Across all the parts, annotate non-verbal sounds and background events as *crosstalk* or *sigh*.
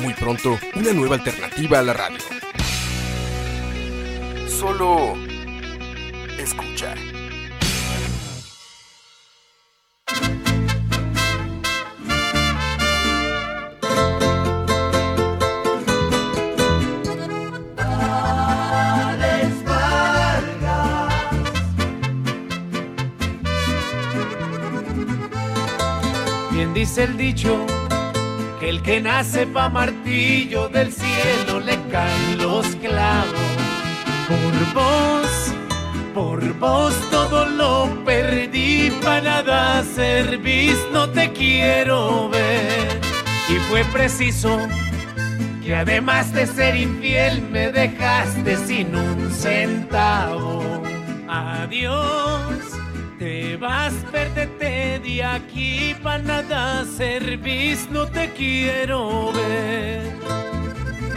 Muy pronto, una nueva alternativa a la radio. Solo escucha. Bien dice el dicho el que nace pa' martillo del cielo le caen los clavos. Por vos, por vos todo lo perdí, pa' nada servís, no te quiero ver. Y fue preciso que además de ser infiel me dejaste sin un centavo. Adiós. Te vas, perdete de aquí, pa' nada servís, no te quiero ver.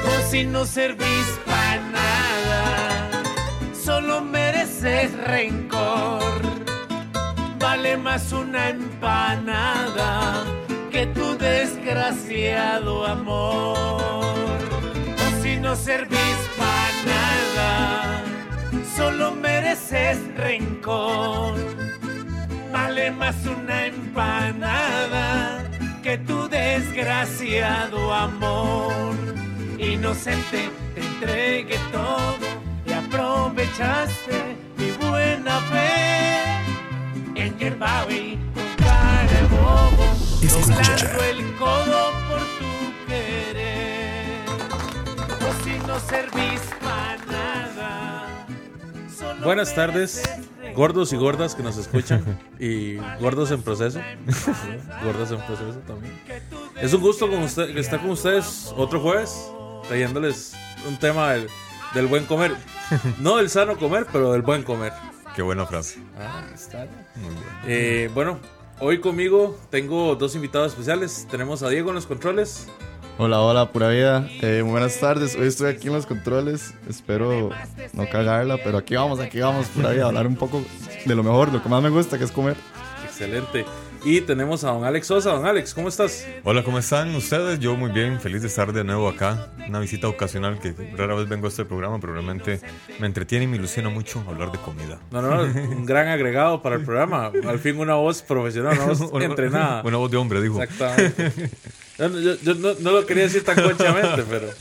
O si no servís pa' nada, solo mereces rencor. Vale más una empanada que tu desgraciado amor. O si no servís pa' nada, solo mereces rencor. Vale más una empanada que tu desgraciado amor. Inocente te entregué todo y aprovechaste mi buena fe. En Yerbawi con cara de bobo, doblando el codo por tu querer. O si no servís para nada. Buenas tardes, gordos y gordas que nos escuchan y gordos en proceso. *laughs* gordos en proceso también. Es un gusto con usted, estar con ustedes otro jueves trayéndoles un tema del, del buen comer. No del sano comer, pero del buen comer. Qué buena frase. Ah, está bien. Muy bien. Eh, bueno, hoy conmigo tengo dos invitados especiales. Tenemos a Diego en los controles. Hola, hola, pura vida. Eh, buenas tardes. Hoy estoy aquí en los controles. Espero no cagarla, pero aquí vamos, aquí vamos, pura vida. a Hablar un poco de lo mejor, lo que más me gusta, que es comer. Excelente. Y tenemos a don Alex Sosa. Don Alex, ¿cómo estás? Hola, ¿cómo están ustedes? Yo muy bien, feliz de estar de nuevo acá. Una visita ocasional que rara vez vengo a este programa, pero realmente me entretiene y me ilusiona mucho hablar de comida. No, no, no, un *laughs* gran agregado para el programa. Al fin una voz profesional, una voz *laughs* entrenada. Una voz de hombre, dijo. Exactamente. Yo, yo- yo no, no lo quería decir tan conchamente, pero.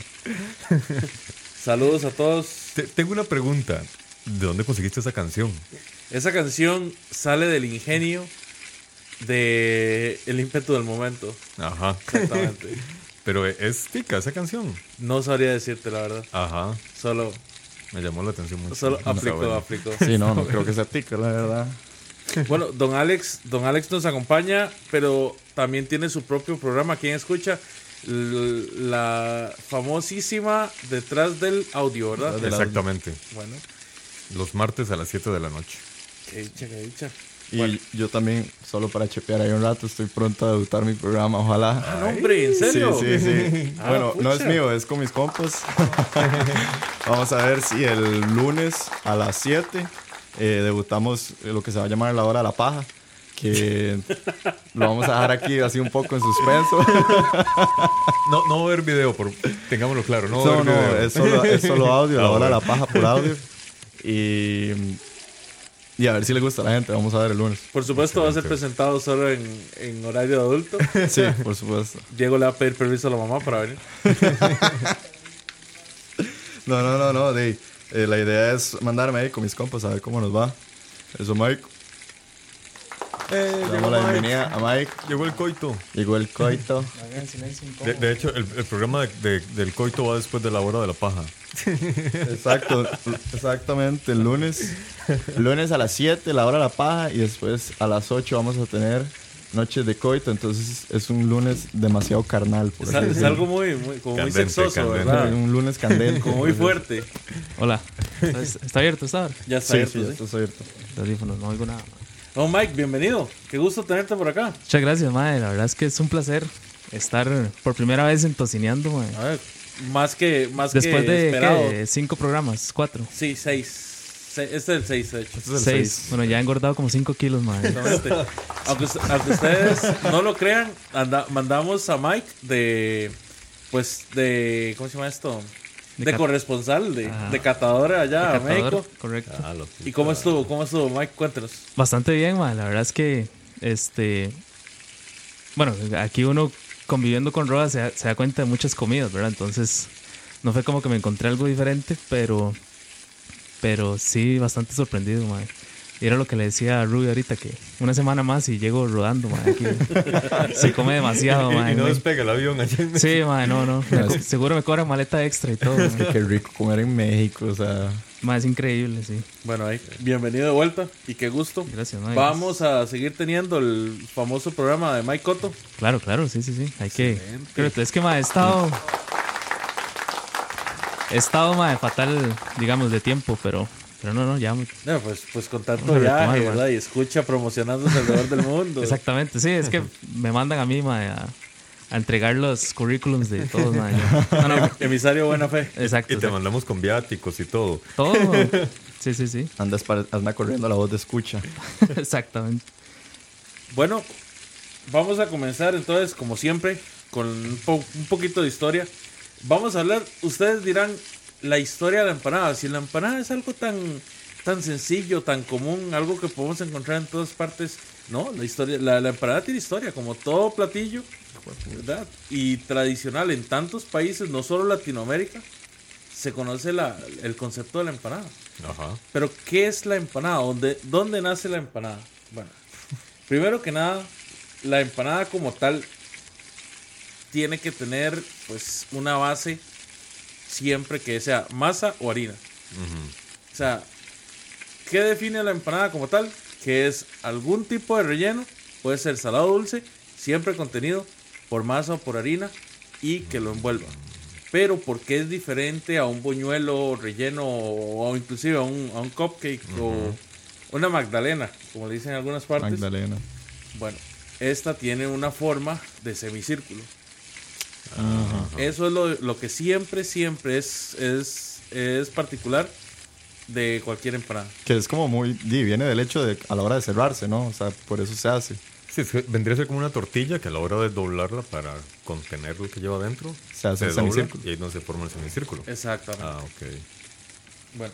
Saludos a todos. Te- tengo una pregunta. ¿De dónde conseguiste esa canción? Esa canción sale del ingenio de el ímpetu del momento. Ajá. Exactamente. *laughs* Pero es tica esa canción. No sabría decirte la verdad. Ajá. Solo, Me llamó la atención mucho. solo *laughs* aplicó, aplicó. Sí, no, no *laughs* creo que sea tica, la verdad. *laughs* Bueno, don Alex, don Alex nos acompaña, pero también tiene su propio programa. ¿Quién escucha? La famosísima detrás del audio, ¿verdad? Detrás Exactamente. Bueno, Los martes a las 7 de la noche. qué dicha, qué dicha. Y yo también, solo para chepear ahí un rato, estoy pronto a debutar mi programa, ojalá. Ah, no, hombre, ¿en Sí, serio? sí, sí. *laughs* Ah, bueno, no es mío, es con mis compas. *laughs* Vamos a ver si el lunes a las 7 eh, debutamos lo que se va a llamar la hora de la paja. Que *laughs* lo vamos a dejar aquí así un poco en suspenso. *laughs* No, no va a haber video, por, tengámoslo claro. No, va a No, haber no, video. es solo, es solo audio, la Ah, hora de la paja por audio. *laughs* Y, y a ver si le gusta a la gente, vamos a ver el lunes. Por supuesto, va a ser presentado solo en, en horario de adulto. Sí, por supuesto. Diego le va a pedir permiso a la mamá para venir. No, no, no, no. de- eh, la idea es mandarme ahí con mis compas a ver cómo nos va. Eso, Mike. Eh, Le damos la Mike. bienvenida a Mike. Llegó el coito. Llegó el coito. *laughs* De, de hecho, el, el programa de- de- del coito va después de la hora de la paja. *laughs* Exacto, exactamente. El lunes. El lunes a las 7, la hora de la paja. Y después a las 8 vamos a tener noches de coito, entonces es un lunes demasiado carnal. Por Es, algo muy, muy, como muy sexoso, candente. ¿verdad? Un lunes candente. Como muy fuerte. Hola. ¿Está, está abierto esta hora? Ya está Sí, abierto, sí, ¿sí? esto es abierto. No oigo nada. No, Mike, bienvenido. Qué gusto tenerte por acá. Muchas gracias, madre. La verdad es que es un placer estar por primera vez en Tocineando, mae. A ver, más que, más Después que de esperado. ¿qué? cinco programas, cuatro, Sí, seis. Se- Este es el seis, de hecho. Este es el seis. seis. Bueno, ya he engordado como cinco kilos, madre. Exactamente. aunque, us- aunque ustedes no lo crean, anda- mandamos a Mike de. Pues de. ¿Cómo se llama esto? De corresponsal, de, de catadora allá a Catador, México. Correcto. Ah, ¿Y cómo estuvo? ¿Cómo estuvo, Mike? Cuéntanos. Bastante bien, madre. La verdad es que, este. Bueno, aquí uno conviviendo con Roa se, da- se da cuenta de muchas comidas, ¿verdad? Entonces, no fue como que me encontré algo diferente, pero. Pero sí, bastante sorprendido, madre. Y era lo que le decía a Ruby ahorita, que una semana más y llego rodando, madre. Aquí *laughs* se come demasiado, Y, y no despega el avión allá en Sí, madre, no, no. Me seguro me cobran maleta extra y todo. madre. Qué rico comer en México, o sea. Madre, es increíble, sí. Bueno, ahí, bienvenido de vuelta y qué gusto. Gracias, madre. Vamos a seguir teniendo el famoso programa de Mike Cotto. Claro, claro, sí, sí, sí. Hay que. Excelente. Creo que es que, ma, he estado. He estado, fatal, digamos, de tiempo, pero. Pero no, no, ya. No, pues, pues con tanto Vamos a retomar, viaje, man. ¿verdad? Y escucha promocionándose alrededor del mundo. *laughs* Exactamente, sí, es que me mandan a mí, a, a entregar los currículums de todos, ma. yo- No, no, Emisario Buena Fe. *laughs* exacto. Y te exacto. mandamos con viáticos y todo. Todo. *laughs* Sí, sí, sí. Andas para- anda corriendo la voz de escucha. Exactamente. Bueno, vamos a comenzar entonces, como siempre, con un, po- un poquito de historia. Vamos a hablar, ustedes dirán, la historia de la empanada. Si la empanada es algo tan, tan sencillo, tan común, algo que podemos encontrar en todas partes. No, la historia, la, la empanada tiene historia, como todo platillo, ¿verdad? Y tradicional en tantos países, no solo Latinoamérica, se conoce la- el concepto de la empanada. Ajá. Pero, ¿qué es la empanada? ¿Dónde, ¿Dónde nace la empanada? Bueno, primero que nada, la empanada como tal tiene que tener pues una base siempre que sea masa o harina. O sea, ¿qué define la empanada como tal? Que es algún tipo de relleno, puede ser salado dulce, siempre contenido por masa o por harina y que lo envuelva. Pero ¿por qué es diferente a un buñuelo relleno o inclusive a un, a un cupcake o una magdalena, como le dicen en algunas partes? Magdalena. Bueno, esta tiene una forma de semicírculo. Eso es lo, lo que siempre, siempre es, es, es particular de cualquier empanada. Que es como muy. viene del hecho de a la hora de cerrarse, ¿no? O sea, por eso se hace. Sí, es que vendría a ser como una tortilla que a la hora de doblarla para contener lo que lleva adentro, Se hace el dobla semicírculo. y ahí no se forma el semicírculo. Exactamente. Ah, ok. Bueno,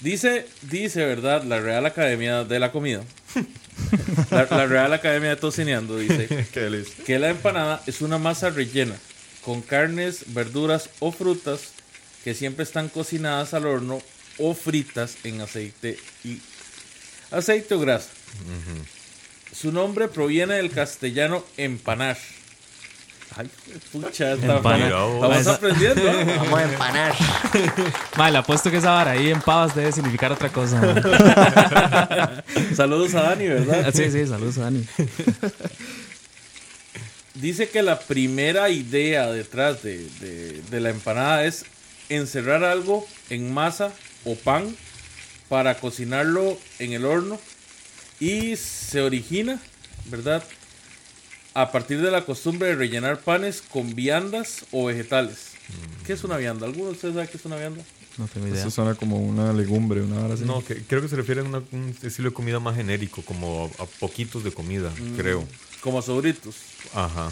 dice, dice, ¿verdad? La Real Academia de la Comida. *laughs* la, la Real Academia de Tocineando dice *laughs* que la empanada es una masa rellena con carnes, verduras o frutas que siempre están cocinadas al horno o fritas en aceite y aceite o grasa. Su nombre proviene del castellano empanar. Ay, pucha, estamos aprendiendo. *laughs* Vamos a empanar. *laughs* Le apuesto que esa vara ahí en pavas debe significar otra cosa. *laughs* Saludos a Dani, ¿verdad? Sí, sí, saludos, Dani. Dice que la primera idea detrás de, de- de la empanada es encerrar algo en masa o pan para cocinarlo en el horno y se origina, ¿verdad? A partir de la costumbre de rellenar panes con viandas o vegetales. ¿Qué es una vianda? ¿Alguno de ustedes sabe qué es una vianda? No tengo idea. Eso suena como una legumbre, una hora así. No, que, creo que se refiere a una- un estilo de comida más genérico, como a, a poquitos de comida, Mm. creo. Como sobritos. Ajá.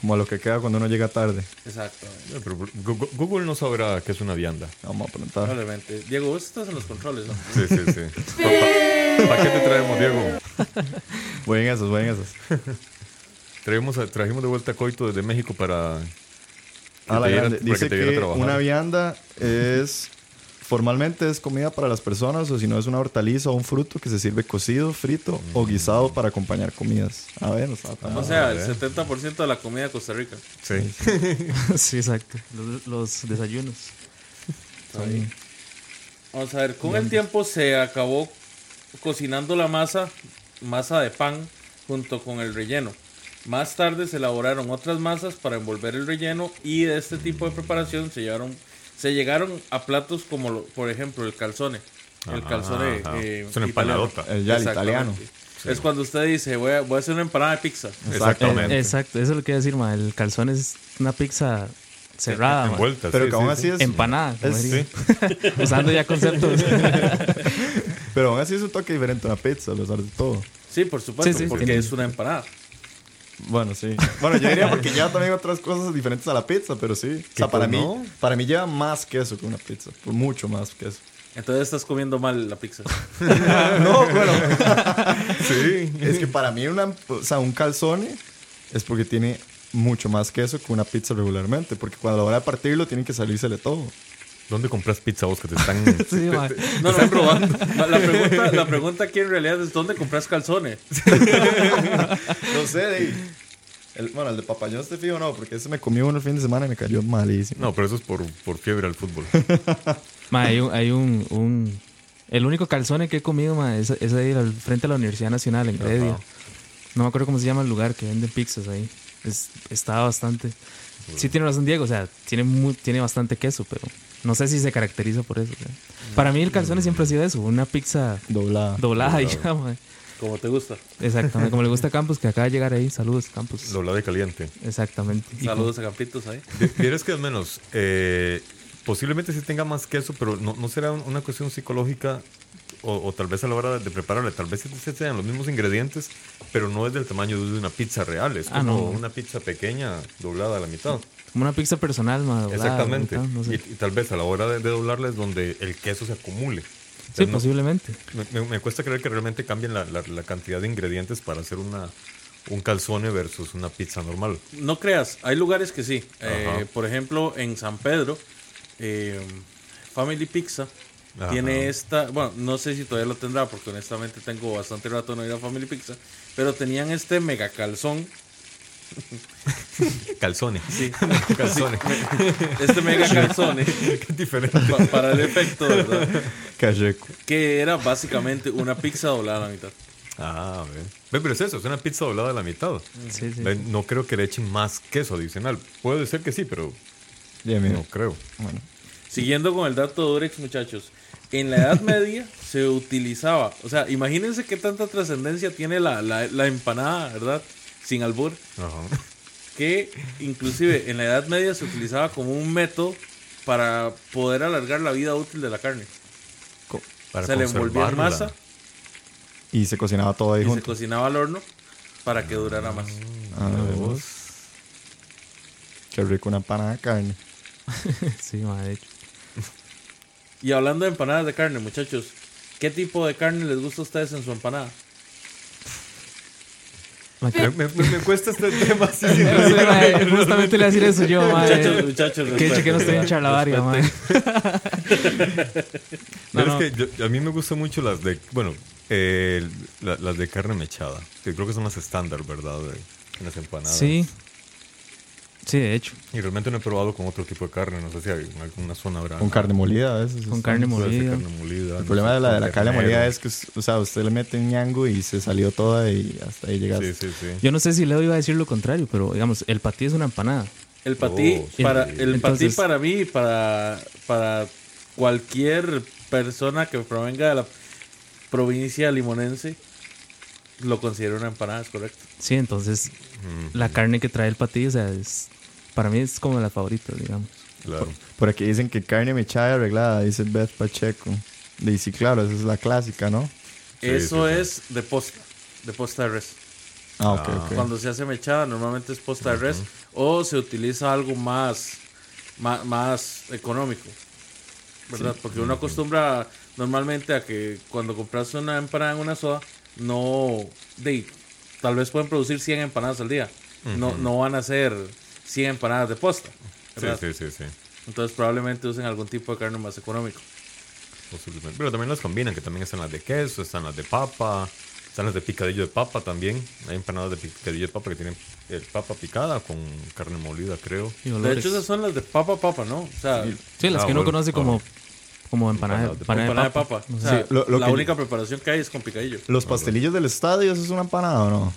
Como lo que queda cuando uno llega tarde. Exactamente. Eh, Pero Google, Google no sabrá qué es una vianda. Vamos a preguntar. Probablemente. Diego, vos estás en los controles, ¿no? Sí, sí, sí. *laughs* ¿Para qué te traemos, Diego? *laughs* Voy en esos, voy en esos. *laughs* Traemos a- trajimos de vuelta a Coito desde México para, que A la te diera- grande. para Dice te diera a que trabajar. una vianda es formalmente es comida para las personas o si no es una hortaliza o un fruto que se sirve cocido, frito o guisado para acompañar comidas. A ver, no estaba tan O sea, el eh. 70% de la comida de Costa Rica. Sí. Sí, *laughs* exacto. Los, los desayunos. Vamos a ver, con el tiempo se acabó cocinando la masa, masa de pan, junto con el relleno. Más tarde se elaboraron otras masas para envolver el relleno y de este tipo de preparación se llegaron, se llegaron a platos como, lo- por ejemplo, el calzone. El Ajá, calzone ajá. eh, Es una empanadota. El ya el Exactamente. italiano. Es cuando usted dice, voy a, voy a hacer una empanada de pizza. Exactamente. Eh, exacto, eso es lo que iba a decir, ma. El calzón es una pizza cerrada. Envuelta, Pero sí, que aún sí, así sí. es. Empanada, como es-. Usando ya conceptos. *laughs* Pero aún así es un toque diferente a una pizza, a pesar de todo. Sí, por supuesto, Sí, sí, porque es una empanada. Bueno, sí. Bueno, yo diría porque lleva también otras cosas diferentes a la pizza, pero sí. O sea, para pues mí, no. para mí lleva más queso que una pizza. Por mucho más queso. Entonces estás comiendo mal la pizza. *laughs* no, bueno. *laughs* Sí. Es que para mí una, o sea, un calzone es porque tiene mucho más queso que una pizza regularmente. Porque cuando a la hora de partirlo tiene que salírsele todo. ¿Dónde compras pizza vos que te están, *laughs* Sí, ma. No, no, probando. La pregunta, la pregunta aquí en realidad es ¿dónde compras calzones? *laughs* No sé, de el, bueno, el de papayón este fijo no, porque ese me comió uno el fin de semana y me cayó malísimo. No, pero eso es por, por fiebre al fútbol. *laughs* Ma, hay un, hay un, un- El único calzone que he comido, ma, es, es ahí al frente de la Universidad Nacional, en Heredia. No me acuerdo cómo se llama el lugar que venden pizzas ahí. Es, está bastante... Sí tiene razón Diego, o sea, tiene, mu- tiene bastante queso, pero no sé si se caracteriza por eso. Para mí el calzone siempre ha sido eso, una pizza Doblada. doblada y ya. Como te gusta. Exactamente, como le gusta a Campos, que acaba de llegar ahí. Saludos, Campos. Doblada de caliente. Exactamente. Y Saludos a Campitos ahí. Vi- Vieras que al menos, eh, posiblemente sí tenga más queso, pero no, no será un- una cuestión psicológica o, o tal vez a la hora de prepararle, tal vez sean los mismos ingredientes, pero no es del tamaño de una pizza real, es Ah, como no. una pizza pequeña doblada a la mitad. Como una pizza personal, ma, doblada, Exactamente. no sé. y, y tal vez a la hora de, de doblarla es donde el queso se acumule. Sí, No- posiblemente. me, me- me cuesta creer que realmente cambien la, la- la cantidad de ingredientes para hacer una, un calzone versus una pizza normal. No creas, hay lugares que sí. Eh, por ejemplo, en San Pedro, eh, Family Pizza Ajá. tiene esta. Bueno, no sé si todavía lo tendrá, porque honestamente tengo bastante rato no ir a Family Pizza. Pero tenían este mega calzón. *laughs* Calzone. *laughs* Sí, Calzone. este mega calzón Qué diferente. para el efecto, ¿verdad? Que era básicamente una pizza doblada a la mitad. Ah, ve. Ve, pero es eso, es una pizza doblada a la mitad. Sí, sí. Ve, No creo que le echen más queso adicional. Puede ser que sí, pero Bien, bien. no creo. Bueno. Siguiendo con el dato de Durex, muchachos. En la Edad Media se utilizaba, o sea, imagínense qué tanta trascendencia tiene la, la, la empanada, ¿verdad? Sin albur. Ajá. Que inclusive en la Edad Media se utilizaba como un método para poder alargar la vida útil de la carne. Para se le envolvía en masa Y se cocinaba todo ahí y se junto. cocinaba al horno para que durara más. Ah. Qué rico una empanada de carne. *laughs* Sí, ma, de hecho. Y hablando de empanadas de carne, muchachos, ¿qué tipo de carne les gusta a ustedes en su empanada? Me, me- me- me cuesta este *laughs* tema. sí, sí, Sí, ma, eh, Justamente le iba a decir eso yo, ma. Muchachos, muchachos, Que no estoy en charlavaria, ma. *laughs* No, no. es que yo- a mí me gustan mucho las de, bueno, eh, la- las de carne mechada. Que creo que son las estándar, ¿verdad? De, en las empanadas. Sí. Sí, de hecho. Y realmente no he probado con otro tipo de carne. No sé si hay en alguna zona habrá. Con carne molida a veces. Con carne molida. carne molida. El problema de la, de la carne molida es que, o sea, usted le mete un ñango y se salió toda y hasta ahí llegaste. Sí, sí, sí. Yo no sé si Leo iba a decir lo contrario, pero digamos, el patí es una empanada. El patí, Oh, sí. para, el patí Entonces- para mí para, para cualquier persona que provenga de la provincia limonense, lo considero una empanada, es correcto. Sí, entonces Mm, la carne que trae el patí, o sea, es, para mí es como de las favoritas, digamos. claro. Por aquí dicen que carne mechada y arreglada, dice Beth Pacheco. Y sí, claro, esa es la clásica, ¿no? Sí, Eso sí, sí. es de posta, de posta de res. Ah, ok, ok. Cuando se hace mechada, normalmente es posta de res o se utiliza algo más, más, más económico. ¿Verdad? Porque uno acostumbra normalmente a que cuando compras una empanada en una soda, no. De, tal vez pueden producir 100 empanadas al día. no, no van a ser 100 empanadas de posta. Sí, ¿verdad? sí, sí, sí. Entonces probablemente usen algún tipo de carne más económico. Posiblemente. Pero también las combinan, que también están las de queso, están las de papa, están las de picadillo de papa también. Hay empanadas de picadillo de papa que tienen eh, papa picada con carne molida, creo. De hecho, esas son las de papa papa, ¿no? O sea, Sí, las Ah, que uno bueno, conoce como, como empanada, Empanada de empanada de de papa. papa. No O sea, Sí, lo- lo la única preparación que hay es con picadillo. ¿Los pastelillos del estadio, eso es una empanada o no?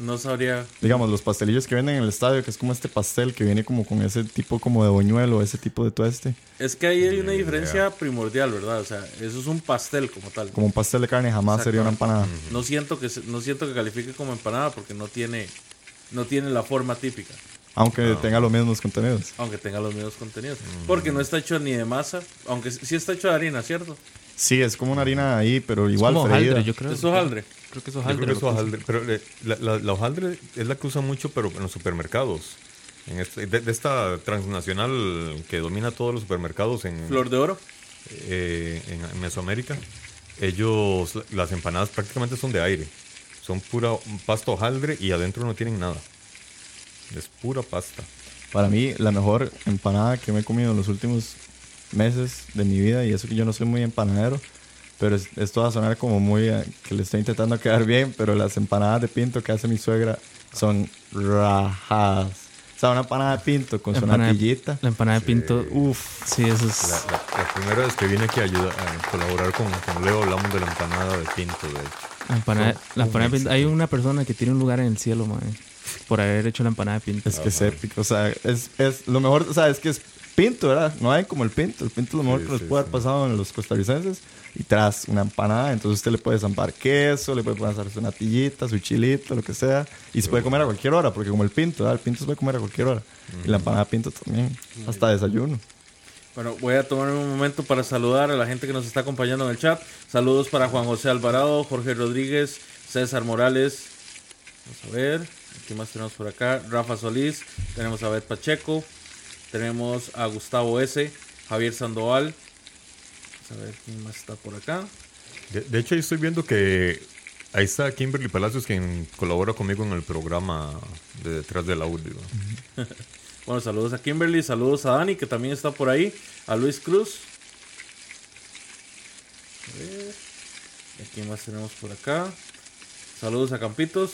No sabría. Digamos, los pastelillos que venden en el estadio, que es como este pastel que viene como con ese tipo como de boñuelo, ese tipo de tueste. Es que ahí hay una diferencia primordial, ¿verdad? O sea, eso es un pastel como tal. Como un pastel de carne jamás sería una empanada. No siento que no siento que califique como empanada porque no tiene no tiene la forma típica, Aunque tenga los mismos contenidos. aunque tenga los mismos contenidos, porque no está hecho ni de masa, aunque sí está hecho de harina, ¿cierto? Sí, es como una harina ahí, pero igual como freída. hojaldre, yo creo. Es hojaldre. Creo que es Yo hojaldre. creo que es hojaldre, pero eh, la, la- la hojaldre es la que usan mucho, pero en los supermercados. En este- de, de esta transnacional que domina todos los supermercados en, Flor de oro. eh, en, en Mesoamérica, ellos, las empanadas prácticamente son de aire. Son pura pasta hojaldre y adentro no tienen nada. Es pura pasta. Para mí, la mejor empanada que me he comido en los últimos meses de mi vida, y eso que yo no soy muy empanadero, pero es- esto va a sonar como muy eh, que le estoy intentando quedar bien, pero las empanadas de pinto que hace mi suegra son rajadas. O sea, una empanada de pinto con La su natillita. La empanada de pinto. Uf, Sí, eso es. La, la- la primera vez que vine aquí a, ayudar, a colaborar con, con Leo hablamos de la empanada de pinto, de hecho. La empanada, Son la empanada de pinto. Hay una persona que tiene un lugar en el cielo, man. Por haber hecho la empanada de pinto. es que es épico. O sea, es, es lo mejor, o sea, es que es pinto, ¿verdad? No hay como el pinto. El pinto es lo mejor Sí, que nos sí, puede haber sí. pasado en los costarricenses. Y tras una empanada, entonces usted le puede zampar queso, le puede poner su natillita, su chilito, lo que sea. Y se puede comer a cualquier hora, porque como el pinto, ¿verdad? El pinto se puede comer a cualquier hora. Y la empanada pinto también, hasta desayuno. Bueno, voy a tomar un momento para saludar a la gente que nos está acompañando en el chat. Saludos para Juan José Alvarado, Jorge Rodríguez, César Morales. Vamos a ver, ¿qué más tenemos por acá? Rafa Solís, tenemos a Beth Pacheco, tenemos a Gustavo S., Javier Sandoval. Vamos a ver quién más está por acá. De, de hecho, ahí estoy viendo que ahí está Kimberly Palacios, quien colabora conmigo en el programa de Detrás del Audio. *laughs* Bueno, saludos a Kimberly, saludos a Dani, que también está por ahí, a Luis Cruz. A ver, ¿y ¿a quién más tenemos por acá? Saludos a Campitos.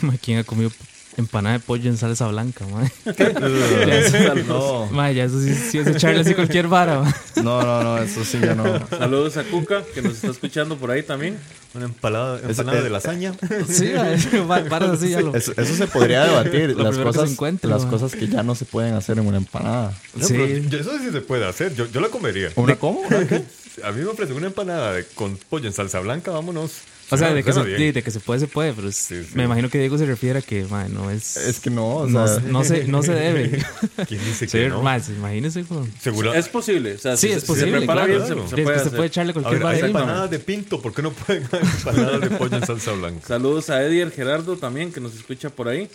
*laughs* ¿Quién ha comido empanada de pollo en salsa blanca, man? *laughs* *laughs* *laughs* No, Ma, ya eso sí, sí es echarle así cualquier vara, ma. no, no, no, eso sí ya no. Saludos a Cuca, que nos está escuchando por ahí también. Una empalada, empanada es- de lasaña. Sí, ma, va- varas así ya lo. Eso, eso se podría debatir. Lo las que cosas, se encuentre, las man. cosas que ya no se pueden hacer en una empanada. No, Sí. pero eso sí se puede hacer. Yo, yo la comería. ¿Una cómo? ¿Una qué? A mí me ofrecen una empanada de- con pollo en salsa blanca, vámonos. O sea, de que, se, de, de que se puede, se puede, pero es- Sí, sí. me imagino que Diego se refiere a que, ma, no es. Es que no, o no, sea, no se, no se debe. *laughs* ¿Quién dice que no? ma, imagínese, como- Seguro. Es posible, o sea, Sí, si es se- posible, Si se prepara claro. bien, se, Claro. se es puede se puede echarle cualquier ver, hay empanadas de pinto, ¿por qué no pueden *laughs* haber empanadas de pollo en salsa blanca? Saludos a Edier Gerardo también, que nos escucha por ahí.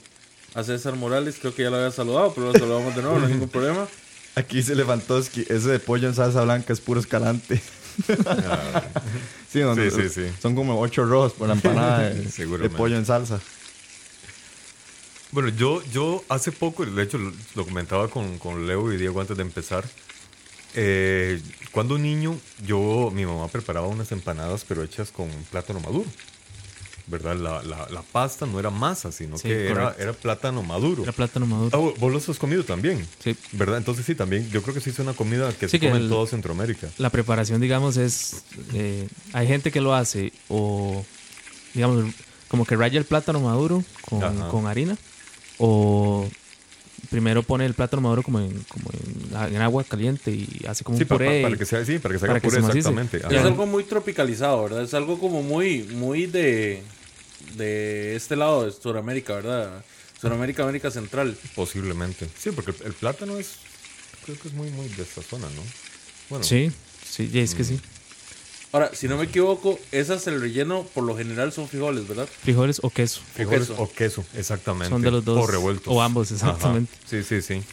A César Morales, creo que ya lo había saludado, pero lo saludamos de nuevo, no hay ningún problema. Aquí dice Lewandowski, ese de pollo en salsa blanca es puro escalante. sí, no, Sí, sí, sí. Son como ocho rojos por la empanada de, *laughs* pollo en salsa. Bueno, yo, yo hace poco, de hecho lo, lo comentaba con, con Leo y Diego antes de empezar. eh, cuando niño, yo, mi mamá preparaba unas empanadas, pero hechas con plátano maduro. ¿Verdad? La, la, la pasta no era masa, sino Sí, que era, era plátano maduro. Era plátano maduro. Ah, vos- los has comido también. Sí. ¿Verdad? Entonces sí, también. Yo creo que sí es una comida que Sí, se que come en toda Centroamérica. La preparación, digamos, es. eh, hay gente que lo hace o. Digamos, como que raya el plátano maduro con, harina. O primero pone el plátano maduro como en, como en, agua caliente y hace como Sí, un puré. para, y- que sea, sí, para que se para haga que puré, se exactamente. Es algo muy tropicalizado, ¿verdad? Es algo como muy, muy de, de este lado de Sudamérica, ¿verdad? Sudamérica, América Central. Posiblemente. Sí, porque el, el plátano es. Creo que es muy, muy de esta zona, ¿no? Bueno, Sí, sí, y es que sí. Ahora, si no me equivoco, esas el relleno por lo general son frijoles, ¿verdad? Frijoles o queso. frijoles queso. o queso, exactamente. Son de los dos, O revueltos. o ambos, exactamente. Ajá. Sí, sí, sí.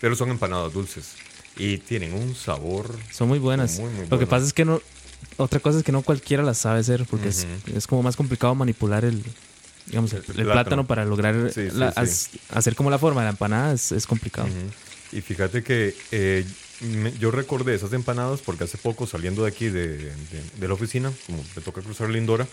Pero son empanadas dulces. Y tienen un sabor. Son muy buenas. Muy, muy Lo que pasa es que no. Otra cosa es que no cualquiera las sabe hacer porque es, es como más complicado manipular el. Digamos, el, el plátano. plátano. para lograr Sí, sí, la- sí. as- hacer como la forma de la empanada es, es complicado. Y fíjate que eh, me- yo recordé esas empanadas porque hace poco saliendo de aquí de, de- de la oficina, como me toca cruzar Lindora,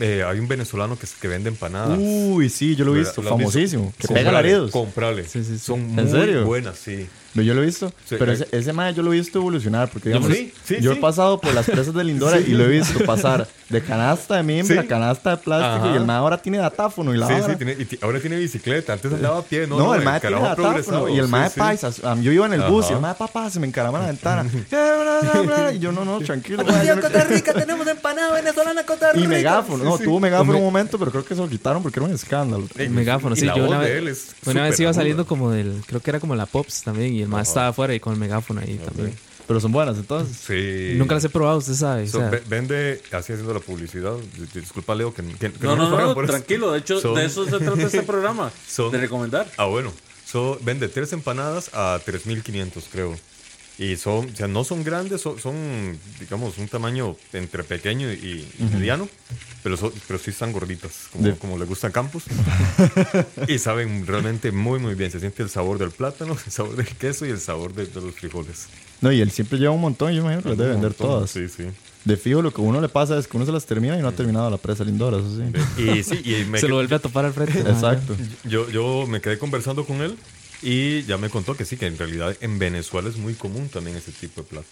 eh, hay un venezolano que, que vende empanadas. Uy, sí, yo lo he visto, famosísimo. Que pega. Comprale. Sí, sí, sí. Son ¿En muy serio? buenas, sí. Yo lo he visto, Sí, pero ese, ese mae yo lo he visto evolucionar, porque digamos, Sí, sí, yo he sí. pasado por las presas de *laughs* Lindora y lo he visto pasar de canasta de mimbre Sí. a canasta de plástico Ajá. y el mae ahora tiene datáfono y la Sí, vara. sí, tiene, y ti- ahora tiene bicicleta. Antes andaba a pie, ¿no? No, el mae tiene datáfono y el sí, mae sí. paisa. um, yo iba en el bus y el mae papá se me encarama en la ventana. *laughs* *laughs* y yo no, no, tranquilo. no- Costa Rica, tenemos empanada venezolana Costa Y megáfono, no, tuvo megáfono Un un me- momento, pero creo que se lo quitaron porque era un escándalo. Megáfono, sí, yo una vez- iba saliendo como del, creo que era como la Pops también, y el más estaba afuera y con el megáfono ahí también. Pero son buenas entonces. Sí. Nunca las he probado, usted sabe. o So, sea, ve- vende, así haciendo la publicidad. Di- Disculpa, Leo, que, que- que No, no, nos pagan no, por eso. tranquilo. De hecho, Son- de eso se trata este *laughs* programa. Son- De recomendar. Ah, bueno. So, vende tres empanadas a 3.500, creo. Y son, o sea, no son grandes, son, son, digamos, un tamaño entre pequeño y, y mediano, pero, son- pero sí están gorditas, como, De- como le gusta a Campos. *laughs* y saben realmente muy, muy bien. Se siente el sabor del plátano, el sabor del queso y el sabor de, de los frijoles. No, y él siempre lleva un montón, yo imagino que las debe vender todas. Sí, sí. De fijo, lo que uno le pasa es que uno se las termina y no ha terminado la presa Lindora, eso sí. Y sí, y me se lo vuelve a topar al frente. Exacto. yo, yo me quedé conversando con él y ya me contó que sí, que en realidad en Venezuela es muy común también ese tipo de plato.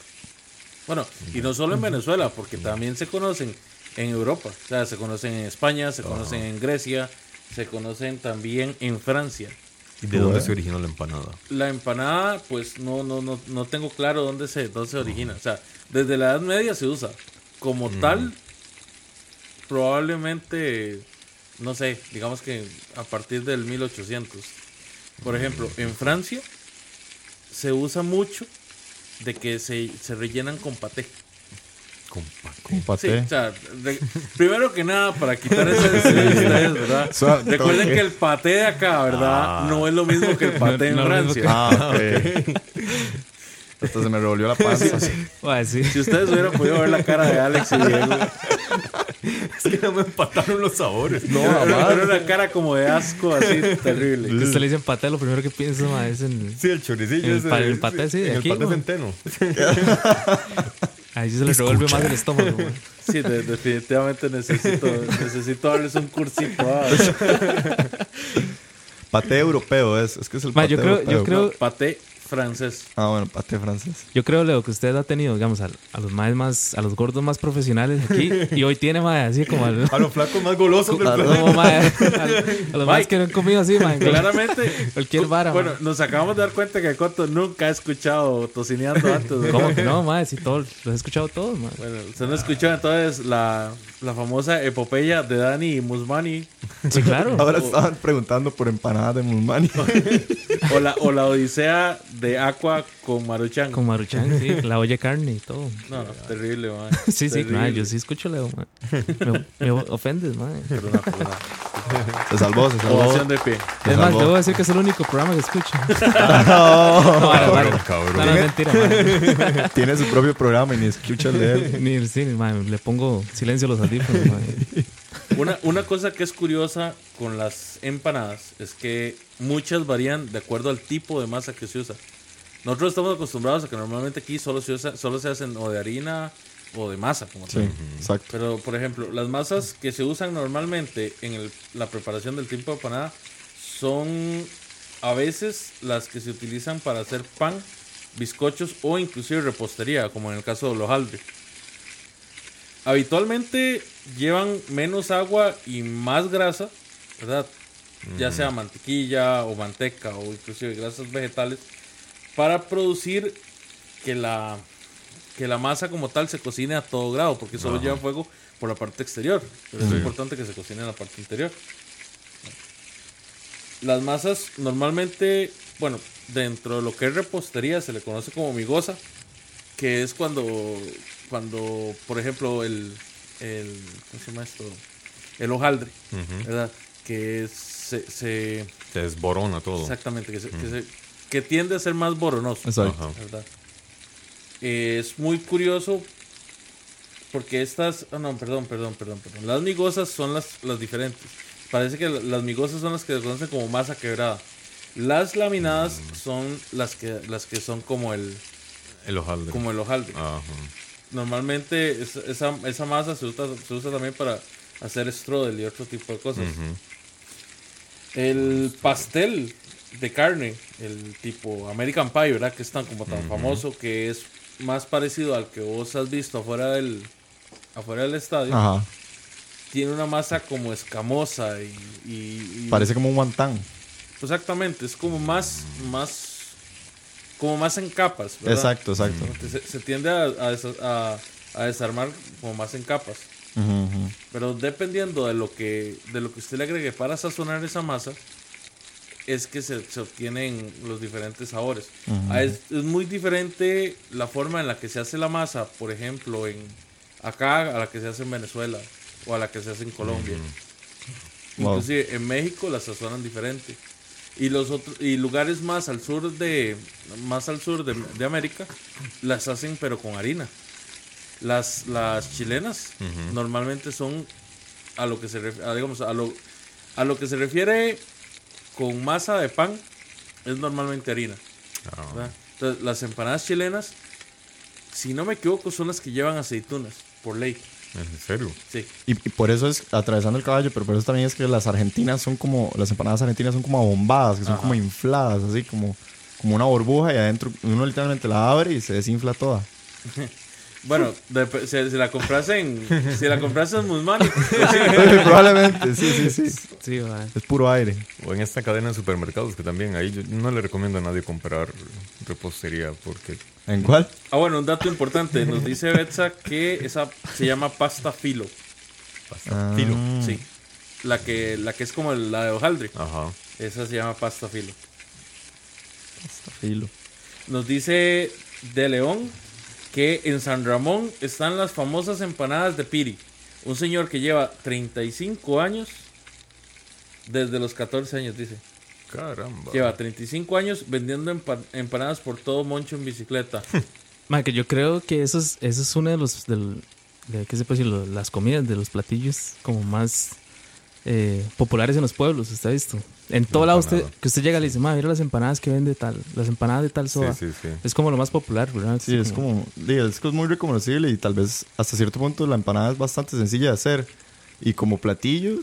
Bueno, y no solo en Venezuela, porque también se conocen en Europa. O sea, se conocen en España, se conocen en Grecia, se conocen también en Francia. ¿Y de dónde se originó la empanada? La empanada, pues no, no, no, no tengo claro dónde se, dónde se origina. O sea, desde la Edad Media se usa. Como tal, probablemente, no sé, digamos que a partir del 1800. Por ejemplo, en Francia se usa mucho de que se, se rellenan con paté. Con Con Sí, paté. o sea, primero que nada, para quitar ese ustedes, *laughs* ¿verdad? Suave, Recuerden toque. que el paté de acá, ¿verdad? No es lo mismo que el paté en no Francia. Ah, ok. *laughs* Hasta se me revolvió la panza. *laughs* Sí. Si ustedes hubieran podido ver la cara de Alex y Diego, *laughs* Es que no me empataron los sabores. No, era, jamás. era una cara como de asco, así terrible. Que usted le dice paté, lo primero que piensa mae, es en. Sí, el choricillo. El pa- el sí, de en aquí, El paté ¿no? centeno. *laughs* Ahí sí se le revuelve más el estómago. Sí, de- definitivamente necesito, necesito darles un cursito. ah. *laughs* Paté europeo es. Es que es el Ma, paté yo creo- yo europeo. creo- No, paté francés. Ah, bueno, paté francés. Yo creo, Leo, que usted ha tenido, digamos, a, a los más, más, a los gordos más profesionales aquí. *laughs* y hoy tiene, mae, así como al. A los flacos más golosos del *laughs* planeta. como, mae, al- a los más que no han comido así, mae. Claramente. Cualquier vara, Bueno, nos acabamos de dar cuenta que Coto nunca ha escuchado tocineando antes. ¿Cómo que no, mae? Si todos, los he escuchado todos, mae. Bueno, usted no escuchó entonces la, la famosa epopeya de Dani Musmani Sí, claro. Ahora estaban preguntando por empanadas de Mulmani. *laughs* o la, o la odisea de Aqua con Maruchan. Con Maruchan, sí, la olla de carne y todo. No, no, terrible, man. *laughs* Sí, sí, mae, yo sí escucho, Leo, mae. Me, me ofendes, mae. Perdona, perdona. Se salvó, se salvó. Ovación de pie. Es más, debo decir que es el único programa que escucho. *laughs* No. No, cabrón. No, mentira, mae. Tiene su propio programa y ni escucha el de él. Ni, sí, mae, le pongo silencio a los audífonos, mae. *laughs* Una, una cosa que es curiosa con las empanadas es que muchas varían de acuerdo al tipo de masa que se usa. Nosotros estamos acostumbrados a que normalmente aquí solo se, usa, solo se hacen o de harina o de masa, como Sí, tal. exacto. Pero, por ejemplo, las masas que se usan normalmente en el- la preparación del tipo de empanada son a veces las que se utilizan para hacer pan, bizcochos o inclusive repostería, como en el caso del hojaldre. Habitualmente llevan menos agua y más grasa, ¿verdad? Ya sea mantequilla o manteca o inclusive grasas vegetales, para producir que la, que la masa como tal se cocine a todo grado, porque solo lleva fuego por la parte exterior, pero es importante que se cocine en la parte interior. Las masas normalmente, bueno, dentro de lo que es repostería se le conoce como migosa, que es cuando, cuando por ejemplo, el, el ¿cómo se llama esto? El hojaldre, ¿verdad? Que se, se- Se desborona todo. exactamente, que, se- que se- que tiende a ser más boronoso. Exacto. ¿verdad? Eh, es muy curioso porque estas, ah, no, perdón, perdón, perdón, perdón. Las migosas son las, las diferentes. Parece que la- las migosas son las que se conocen como masa quebrada. Las laminadas son las que, las que son como el, El hojaldre. como el hojaldre. Ajá. Normalmente es- esa, esa masa se usa, se usa también para hacer strudel y otro tipo de cosas. El pastel de carne, el tipo American Pie, ¿verdad? Que es tan como tan famoso, que es más parecido al que vos has visto afuera del, afuera del estadio. Ajá. Tiene una masa como escamosa y... y- y- Parece como un guantán. Exactamente, es como más, más, como más en capas, ¿verdad? Exacto, exacto. Se, se tiende a, a desa- a- a desarmar como más en capas. Pero dependiendo de lo que de lo que usted le agregue para sazonar esa masa, es que se, se obtienen los diferentes sabores. Ah, es, es muy diferente la forma en la que se hace la masa, por ejemplo, en acá a la que se hace en Venezuela o a la que se hace en Colombia. Wow. Inclusive en México la sazonan diferente. Y los otros y lugares más al sur de más al sur de, de América las hacen pero con harina. Las las chilenas normalmente son a lo que se ref- a, digamos a lo a lo que se refiere con masa de pan es normalmente harina. Entonces, las empanadas chilenas, si no me equivoco, son las que llevan aceitunas, por ley. ¿En serio? Sí. Y, y por eso es atravesando el caballo, pero por eso también es que las argentinas son como, las empanadas argentinas son como abombadas, que son como infladas, así como, como una burbuja y adentro uno literalmente la abre y se desinfla toda. *laughs* Bueno, dep- si, si la compras en si la compras en Musmani, *laughs* Probablemente, sí, sí, sí. Sí, mae. Es puro aire. O en esta cadena de supermercados que también ahí yo no le recomiendo a nadie comprar repostería porque ¿En cuál? Ah, bueno, un dato importante. Nos dice Betsa que esa se llama pasta filo. pasa Ah. filo. Sí. La que, la que es como la de hojaldre. Ajá. Esa se llama pasta filo. Filo. Nos dice De León que en San Ramón están las famosas empanadas de Piri. Un señor que lleva 35 años, desde los 14 años, dice. Caramba. Lleva 35 años vendiendo empa- empanadas por todo Moncho en bicicleta. *laughs* Que yo creo que eso es, eso es una de los, del, de, ¿qué se puede decir? Las comidas, de los platillos como más eh, populares en los pueblos, ¿usted ha visto? En todo lado usted, que usted llega y le dice, mira las empanadas que vende tal, las empanadas de tal Sí, soda. sí, sí. Es como lo más popular, ¿verdad? Sí, es como, es es muy reconocible y tal vez hasta cierto punto la empanada es bastante sencilla de hacer. Y como platillo,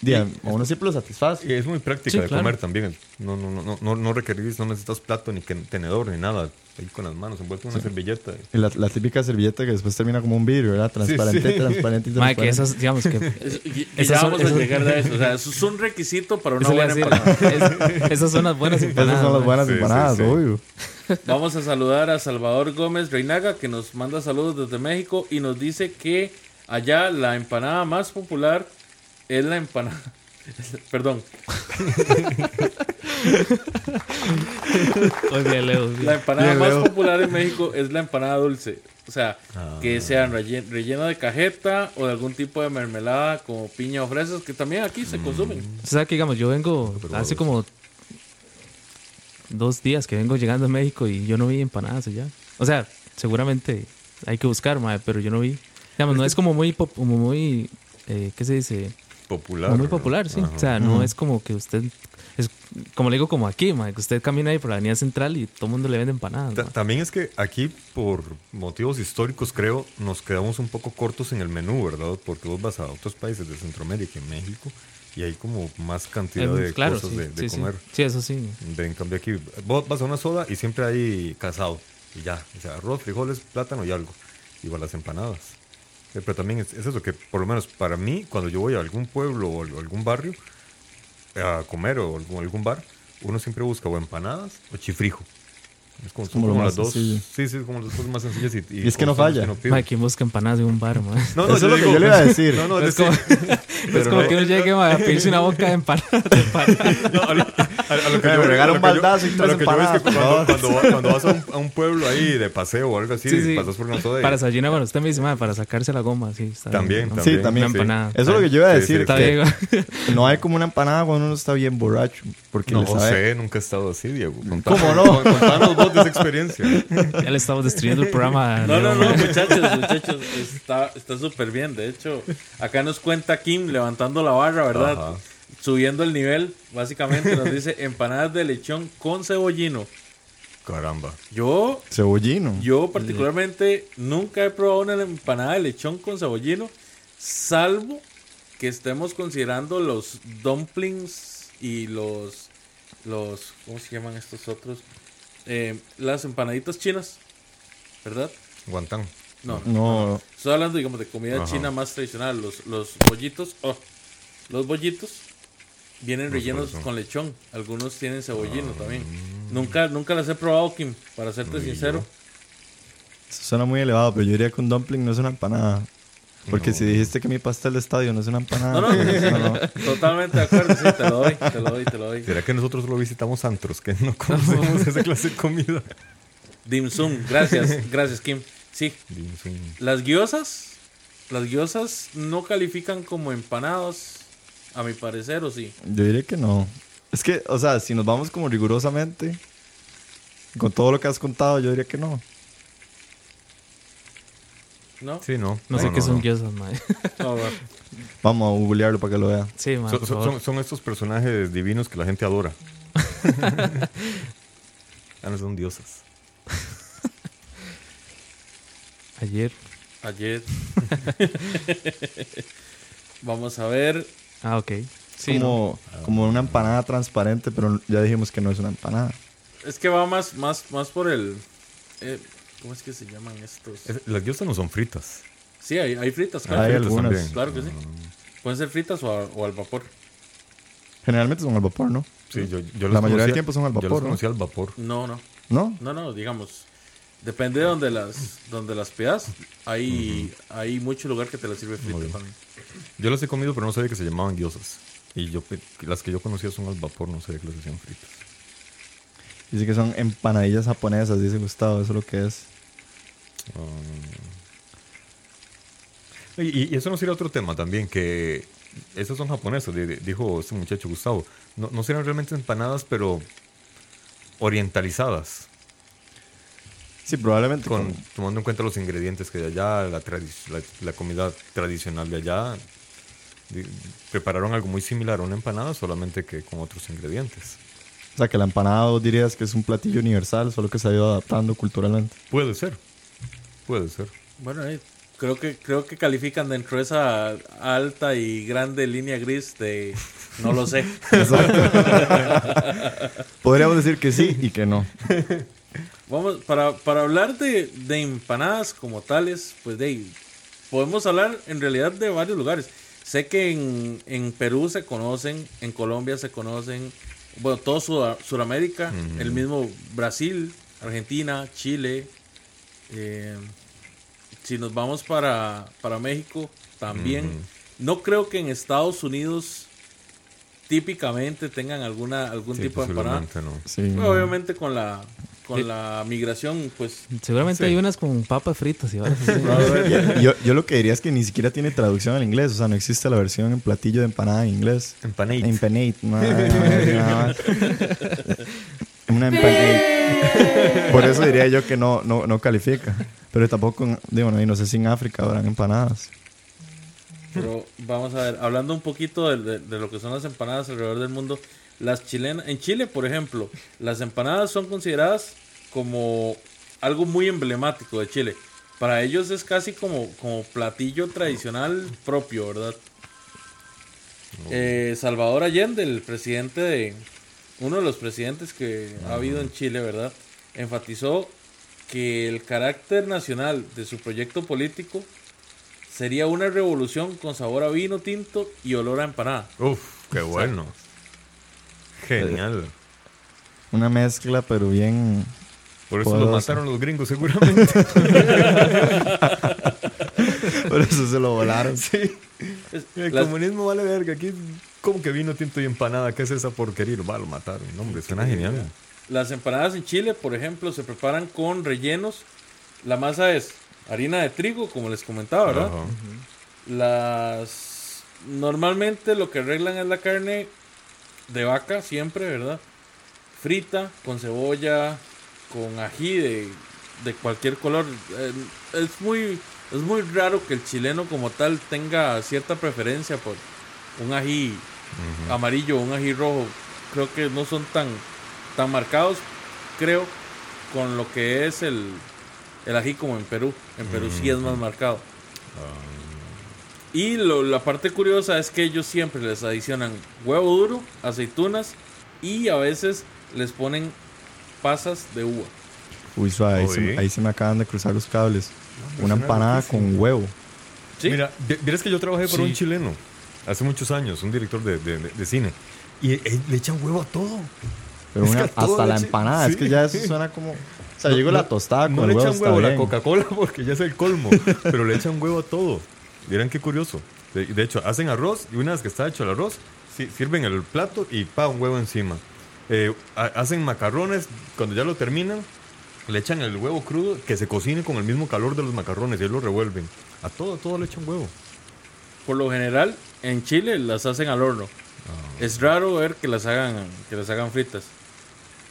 diga, a uno siempre lo satisface. Y es muy práctica Sí, de claro. comer también. No, no, no, no, no, no requerís, no necesitas plato ni tenedor ni nada. Ahí con las manos envuelto en una servilleta. Y la, la típica servilleta que después termina como un vidrio, ¿verdad? Transparente, sí. transparente, *laughs* y Ma, que transparente. esas, digamos que... *laughs* Es- y, y *laughs* Esas ya son- vamos esas- a llegar a eso. O sea, eso es un requisito para una buena empanada. es- esas son las buenas empanadas. Esas son las buenas Sí, sí, empanadas, sí. obvio. Vamos a saludar a Salvador Gómez Reinaga, que nos manda saludos desde México y nos dice que allá la empanada más popular es la empanada. *laughs* Perdón, Muy bien, Leo. bien. la empanada Bien, más Leo. popular en México es la empanada dulce. O sea, Ah. que sean relle- rellena de cajeta o de algún tipo de mermelada como piña o fresas, que también aquí se consumen. O sea, que digamos, yo vengo hace como dos días que vengo llegando a México y yo no vi empanadas allá. O sea, seguramente hay que buscar, mae, pero yo no vi. Digamos, no es como muy, pop- como muy, eh, ¿qué se dice? Popular. Muy ¿no? popular, sí. Ajá. O sea, no es como que usted, es como le digo, como aquí, mae, que usted camina ahí por la avenida central y todo el mundo le vende empanadas. Ta- mae. También es que aquí, por motivos históricos, creo, nos quedamos un poco cortos en el menú, ¿verdad? Porque vos vas a otros países de Centroamérica y México y hay como más cantidad Eh, de claro, cosas sí, de, de sí, sí. comer. Sí, eso sí. De, en cambio aquí, vos vas a una soda y siempre hay casado y ya. O sea, arroz, frijoles, plátano y algo. Igual las empanadas. Eh, Pero también es, es eso que, por lo menos para mí, cuando yo voy a algún pueblo o al- algún barrio a comer o algún, algún bar, uno siempre busca o empanadas o chifrijo. Es como, son como lo como más las dos. sencillo. Sí, sí, es como las cosas más sencillas. Y, Y es que no falla. pide. Mae, ¿quién busca empanadas en un bar, mae? No, Eso es lo que yo le iba a *laughs* decir. No, no, Es es decir, como, *laughs* es como que uno llegue mae, a pedirse una boca de empanadas. de empanadas. *laughs* no, a, lo, a- a lo que Me yo- regala a un que baldazo y a tres lo que yo es que empanadas, por cuando, cuando, cuando vas a un, a un pueblo ahí de paseo o algo así, Sí, sí. pasas por una soda y Para desayunar, bueno, usted me dice, mae, para sacarse la goma, sí. Está También, bien, ¿no? también. Sí, también. Una empanada. Eso es lo que yo iba a decir. que no hay como una empanada cuando uno está bien borracho. Porque No sé, nunca he estado así, Diego. ¿Cómo no? Contanos de esa experiencia. Ya le estamos destruyendo el programa. No, no, no, muchachos, muchachos, está está súper bien. De hecho, acá nos cuenta Kim levantando la barra, ¿verdad? Ajá. Subiendo el nivel, básicamente nos dice empanadas de lechón con cebollino. Caramba. Yo, Cebollino. yo particularmente nunca he probado una empanada de lechón con cebollino, salvo que estemos considerando los dumplings y los los, ¿cómo se llaman estos otros? Eh, las empanaditas chinas, ¿verdad? Guantán. No, no, No, Estoy hablando, digamos, de comida Ajá. china más tradicional. Los, los bollitos, oh, los bollitos vienen No, rellenos con lechón. Algunos tienen cebollino también. Nunca, nunca las he probado, Kim, para serte sincero. yo. suena muy elevado, pero yo diría que un dumpling no es una empanada. Porque No. si dijiste que mi pastel de estadio no es una empanada. No, no. pues, no, no. Totalmente de acuerdo, sí, te lo doy, te lo doy, te lo doy. ¿Será que nosotros solo visitamos antros que no conocemos esa clase de comida? Dim sum, gracias, gracias, Kim. Sí, Dim sum. las guiosas, las guiosas no califican como empanadas, a mi parecer, o sí. Yo diría que no. Es que, o sea, si nos vamos como rigurosamente, con todo lo que has contado, yo diría que no. ¿No? Sí, no. No, sé qué no, son no. guiosas, mae. Vamos a googlearlo para que lo vea. Sí, mae, Son, estos personajes divinos que la gente adora. *laughs* ah, no son diosas. Ayer. Ayer. *laughs* Vamos a ver. Ah, ok. Sí, ¿no? como, como una empanada transparente, pero ya dijimos que no es una empanada. Es que va más, más, más por el. eh, ¿Cómo es que se llaman estos? Es- las diosas no son fritas. Sí, hay, hay fritas, Hay claro. fritas algunas. también. Claro que sí. Pueden ser fritas o, a- o al vapor. Generalmente son al vapor, ¿no? Sí, yo, yo La mayoría del tiempo son al Yo los vapor, ¿no? conocí al vapor. No, no. ¿No? No, no, digamos. Depende de donde las, donde las pidas. Hay, hay mucho lugar que te las sirve frita también. Yo las he comido, pero no sabía que se llamaban diosas. Y yo las que yo conocía son al vapor, no sabía que las hacían fritas. Dice que son empanadillas japonesas, dice Gustavo, eso es lo que es. Y, y eso no sería otro tema también, que esas son japonesas, di- di- dijo este muchacho Gustavo. No, no serán realmente empanadas, pero orientalizadas, Sí, probablemente. con, con- tomando en cuenta los ingredientes que de allá, la, la, la comida tradicional de allá. di- prepararon algo muy similar a una empanada, solamente que con otros ingredientes. O sea, que la empanada vos dirías que es un platillo universal, solo que se ha ido adaptando culturalmente. Puede ser, puede ser. Bueno, eh, creo que creo que califican dentro de esa alta y grande línea gris de no lo sé. *laughs* Podríamos decir que sí y que no. Vamos, para, para hablar de, de empanadas como tales, pues de ahí, podemos hablar en realidad de varios lugares. Sé que en, en Perú se conocen, en Colombia se conocen, bueno, todo Sud- Sudamérica, Ujú. el mismo Brasil, Argentina, Chile. Eh, si nos vamos para, para México, también. No creo que en Estados Unidos típicamente tengan alguna algún Sí, tipo de empanada. no. Sí. Bueno, obviamente con la con la migración, pues Seguramente Sí. hay unas con papas fritas y. *laughs* Yo, yo lo que diría es que ni siquiera tiene traducción al inglés, o sea, no existe la versión en platillo de empanada en inglés. Empanade. Empanade. *laughs* no, no, no, no. Una empanade. Por eso diría yo que no, no, no califica. Pero tampoco, digo, no, y no sé si en África habrán empanadas. Pero vamos a ver, hablando un poquito de, de- de lo que son las empanadas alrededor del mundo, las chilenas, en Chile, por ejemplo, las empanadas son consideradas como algo muy emblemático de Chile. Para ellos es casi como, como platillo tradicional propio, ¿verdad? Eh, Salvador Allende, el presidente de, uno de los presidentes que ha habido en Chile, ¿verdad? Enfatizó que el carácter nacional de su proyecto político sería una revolución con sabor a vino tinto y olor a empanada. Uf, qué bueno. Genial. Una mezcla, pero bien. Por eso lo mataron los gringos, seguramente. *laughs* Por eso se lo volaron. sí. El las- comunismo vale verga. Aquí, ¿cómo que vino tinto y empanada? ¿Qué es esa porquería? Va, lo mataron. No, hombre, suena genial. Las empanadas en Chile, por ejemplo, se preparan con rellenos. La masa es harina de trigo, como les comentaba, ¿verdad? Las normalmente lo que arreglan es la carne de vaca siempre, ¿verdad? Frita con cebolla, con ají de, de cualquier color. Eh, es muy es muy raro que el chileno como tal tenga cierta preferencia por un ají amarillo un ají rojo. Creo que no son tan tan marcados, creo, con lo que es el el ají como en Perú. En Perú sí es más marcado. Y lo- la parte curiosa es que ellos siempre les adicionan huevo duro, aceitunas Y a veces les ponen pasas de uva. Uy, suave, ahí, se, Oye. ahí se me acaban de cruzar los cables. pues Una empanada con huevo. ¿Sí? Mira, vi- vieras que yo trabajé para Sí. un chileno hace muchos años, un director de, de- de- de cine. Y eh, le echan huevo a todo. Pero Es una- a hasta la empanada. Es sí. que ya eso suena como. O sea, No, llegó no- la tostada con No le huevo. echan huevo a la. Coca-Cola porque ya es el colmo. *laughs* pero le echan huevo a todo. Vieran qué curioso. De, de hecho, hacen arroz y una vez que está hecho el arroz, sí, sirven el plato y pa, un huevo encima. Eh, ha- hacen macarrones, cuando ya lo terminan, le echan el huevo crudo que se cocine con el mismo calor de los macarrones y ahí lo revuelven. A todo, a todo le echan huevo. Por lo general, en Chile las hacen al horno. Es raro ver que las hagan, que las hagan fritas.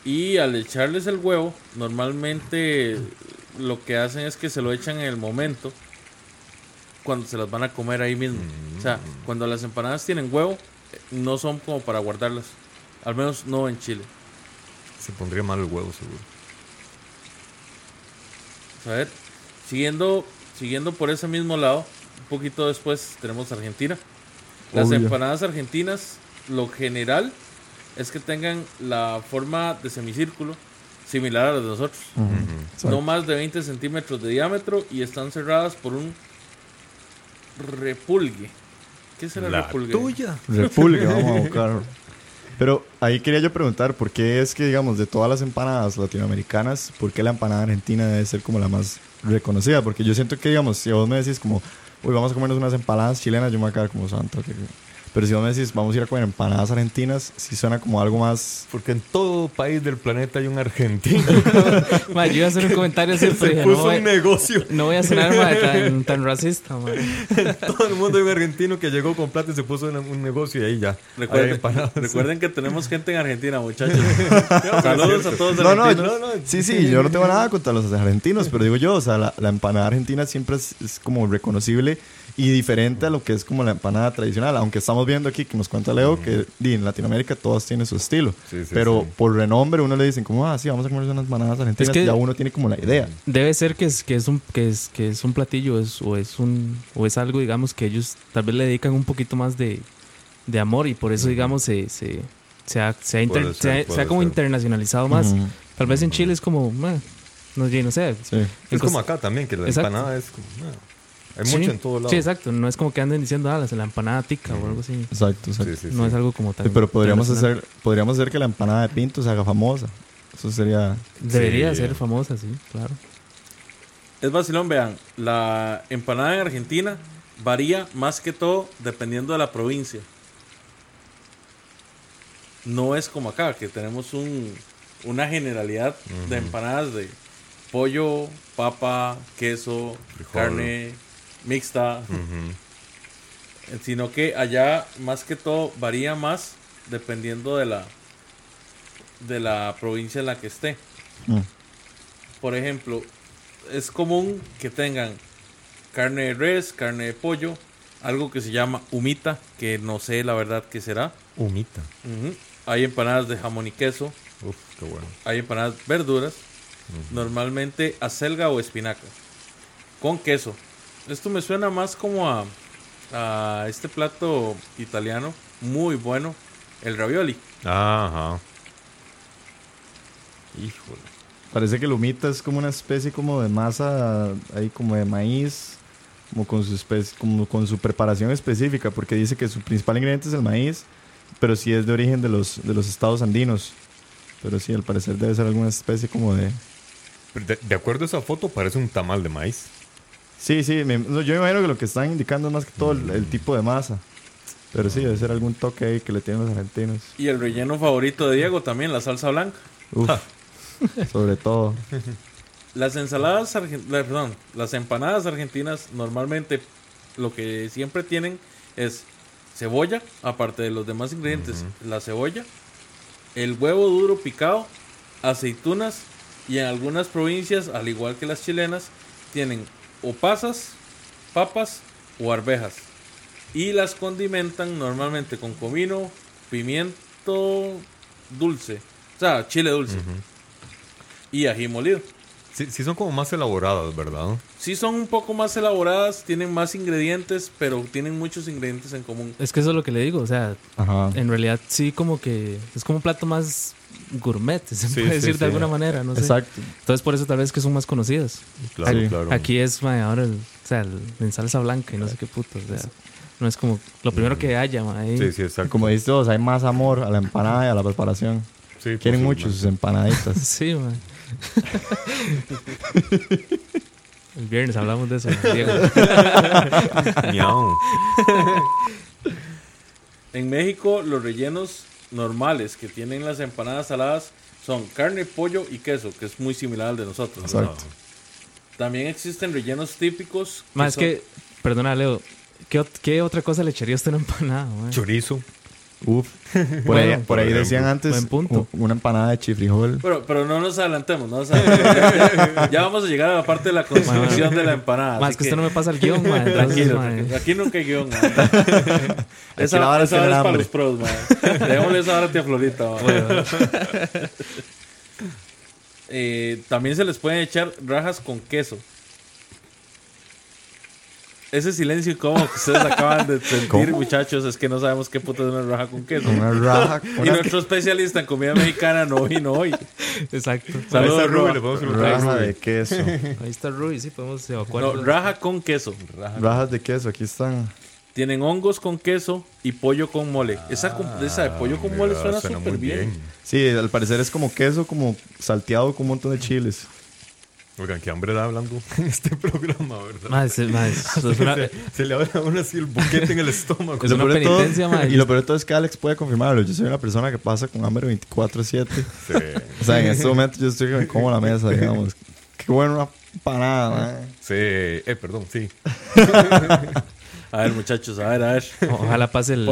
Y al echarles el huevo, normalmente lo que hacen es que se lo echan en el momento cuando se las van a comer ahí mismo. O sea, cuando las empanadas tienen huevo, no son como para guardarlas. Al menos no en Chile. Se pondría mal el huevo, seguro. A ver, siguiendo, siguiendo por ese mismo lado, un poquito después tenemos Argentina. Las Obvio. empanadas argentinas, lo general es que tengan la forma de semicírculo similar a las de nosotros. No más de 20 centímetros de diámetro y están cerradas por un repulgue. ¿Qué será La repulgue? tuya. Repulgue, vamos a *laughs* buscar. Pero ahí quería yo preguntar, ¿por qué es que, digamos, de todas las empanadas latinoamericanas, ¿por qué la empanada argentina debe ser como la más reconocida? Porque yo siento que, digamos, si vos me decís como, uy, vamos a comernos unas empanadas chilenas, yo me voy a quedar como santo. que- Pero si vos me decís, vamos a ir a comer empanadas argentinas, sí suena como algo más... Porque en todo país del planeta hay un argentino. *laughs* Ma, yo iba a hacer un comentario así, Se dije, no, puso voy, un negocio. no voy a sonar ma, *laughs* tan, tan racista. ma. Todo el mundo hay un argentino que llegó con plata y se puso en un negocio y ahí ya. Recuerden, empanadas. recuerden que tenemos gente en Argentina, muchachos. *laughs* Saludos a todos los No, no, argentinos. sí, sí, yo no tengo nada contra los argentinos, pero digo yo, o sea, la, la empanada argentina siempre es, es como reconocible y diferente a lo que es como la empanada tradicional, aunque estamos viendo aquí que nos cuenta Leo que di, en Latinoamérica todas tienen su estilo, Sí, sí, pero sí. por renombre uno le dicen como, ah, sí, vamos a comer unas empanadas argentinas, Es que- ya uno tiene como la idea. Debe ser que es, que es un que es que es un platillo es, o es un o es algo digamos que ellos tal vez le dedican un poquito más de, de amor y por eso digamos se se se ha, se ha inter- se ser, ha- se ha puede como ser. internacionalizado más. Ujú. Tal vez en Chile es como, ma, no, sé, no sé. Sí. Es como acá también, que la Exacto. empanada es como. Hay Sí. mucho en todos lados. Sí, exacto. No es como que anden diciendo, ah, la empanada tica o algo así. Exacto, exacto. Sí, sí, no sí. es algo como tal. Sí, pero podríamos hacer, podríamos hacer que la empanada de pinto se haga famosa. Eso sería... Debería Sí. ser famosa, sí, claro. Es vacilón, vean. La empanada en Argentina varía más que todo dependiendo de la provincia. No es como acá, que tenemos un, una generalidad de empanadas de pollo, papa, queso, Frijol. carne mixta. Sino que allá más que todo varía más dependiendo de la de la provincia en la que esté. Mm. Por ejemplo, es común que tengan carne de res, carne de pollo, algo que se llama humita, que no sé la verdad qué será. Humita. Hay empanadas de jamón y queso, Uf, qué bueno. hay empanadas verduras, normalmente acelga o espinaca, con queso. Esto me suena más como a, a este plato italiano, muy bueno, el ravioli. Ajá. Híjole. Parece que el humita es como una especie como de masa ahí como de maíz, como con su especie, como con su preparación específica, porque dice que su principal ingrediente es el maíz, pero sí es de origen de los de los estados andinos. Pero sí, al parecer debe ser alguna especie como de De, de acuerdo a esa foto, parece un tamal de maíz. Sí, sí, me- no, yo me imagino que lo que están indicando es más que todo el, el tipo de masa. Pero sí, debe ser algún toque ahí que le tienen los argentinos. Y el relleno favorito de Diego también, la salsa blanca. Uf, *laughs* sobre todo. *laughs* Las ensaladas, perdón, las empanadas argentinas normalmente lo que siempre tienen es cebolla, aparte de los demás ingredientes, la cebolla, el huevo duro picado, aceitunas y en algunas provincias, al igual que las chilenas, tienen o pasas, papas o arvejas. Y las condimentan normalmente con comino, pimiento dulce, o sea, chile dulce y ají molido. Sí, sí son como más elaboradas, ¿verdad? Sí son un poco más elaboradas, tienen más ingredientes, pero tienen muchos ingredientes en común. Es que eso es lo que le digo, o sea, Ajá. en realidad sí como que es como un plato más gourmet, se Sí, puede sí, decir sí. de alguna manera, no sé. Exacto. Entonces por eso tal vez que son más conocidas. Claro, Sí. claro. Aquí es, mae, ahora, el, o sea, el, en salsa blanca y no sé qué puto, o sea, no es como lo primero que haya, mae. ahí. Sí, sí, exacto. Como dices todos, hay más amor a la empanada y a la preparación. Sí, Quieren mucho sus empanaditas. *laughs* Sí, mae. *laughs* El viernes hablamos de eso, Diego. En México, los rellenos normales que tienen las empanadas saladas son carne, pollo y queso, que es muy similar al de nosotros. También existen rellenos típicos. Más es son- que, perdona, Leo, ¿qué, qué otra cosa le echaría usted a una empanada? Chorizo. Uf. *laughs* Por ahí, Bueno, por ahí por decían ejemplo. antes Buen punto. una empanada de chifrijol. Pero, pero no nos adelantemos, no nos adelantemos. ya, ya vamos a llegar a la parte de la construcción de la empanada. Más así que usted no me pasa el guion, *laughs* entonces, Tranquilo, aquí nunca hay guion. *laughs* man. la esa esa es para los pros, man. Dejémosle esa hora a tía Florita. man. Eh, también se les pueden echar rajas con queso. Ese silencio incómodo que ustedes acaban de sentir, ¿Cómo? muchachos, es que no sabemos qué puta es una raja con queso. Una raja. *laughs* Y Una nuestro especialista en comida mexicana no vino hoy. Exacto. Ahí Saludos, está Roa. le podemos preguntar raja de queso. Ahí está Rui, sí, podemos evacuar. No, raja con queso. Rajas de queso, aquí están. Tienen hongos con queso y pollo con mole. Esa, com- esa de pollo con mole Mira, suena suena súper muy bien. Sí, al parecer es como queso, como salteado con un montón de chiles. Oigan, qué hambre da hablando *laughs* en este programa, ¿verdad? Más, *laughs* más, es una, se, se le abre a uno así el boquete en el estómago. Es una todo- penitencia, mae. Y lo peor de todo es que Alex puede confirmarlo. Yo soy una persona que pasa con hambre 24-7. Sí. O sea, en este momento yo estoy me como la mesa, digamos. Qué bueno una empanada, man. Sí, eh, perdón, sí. *laughs* A ver, muchachos, a ver, a ver. ojalá pase el,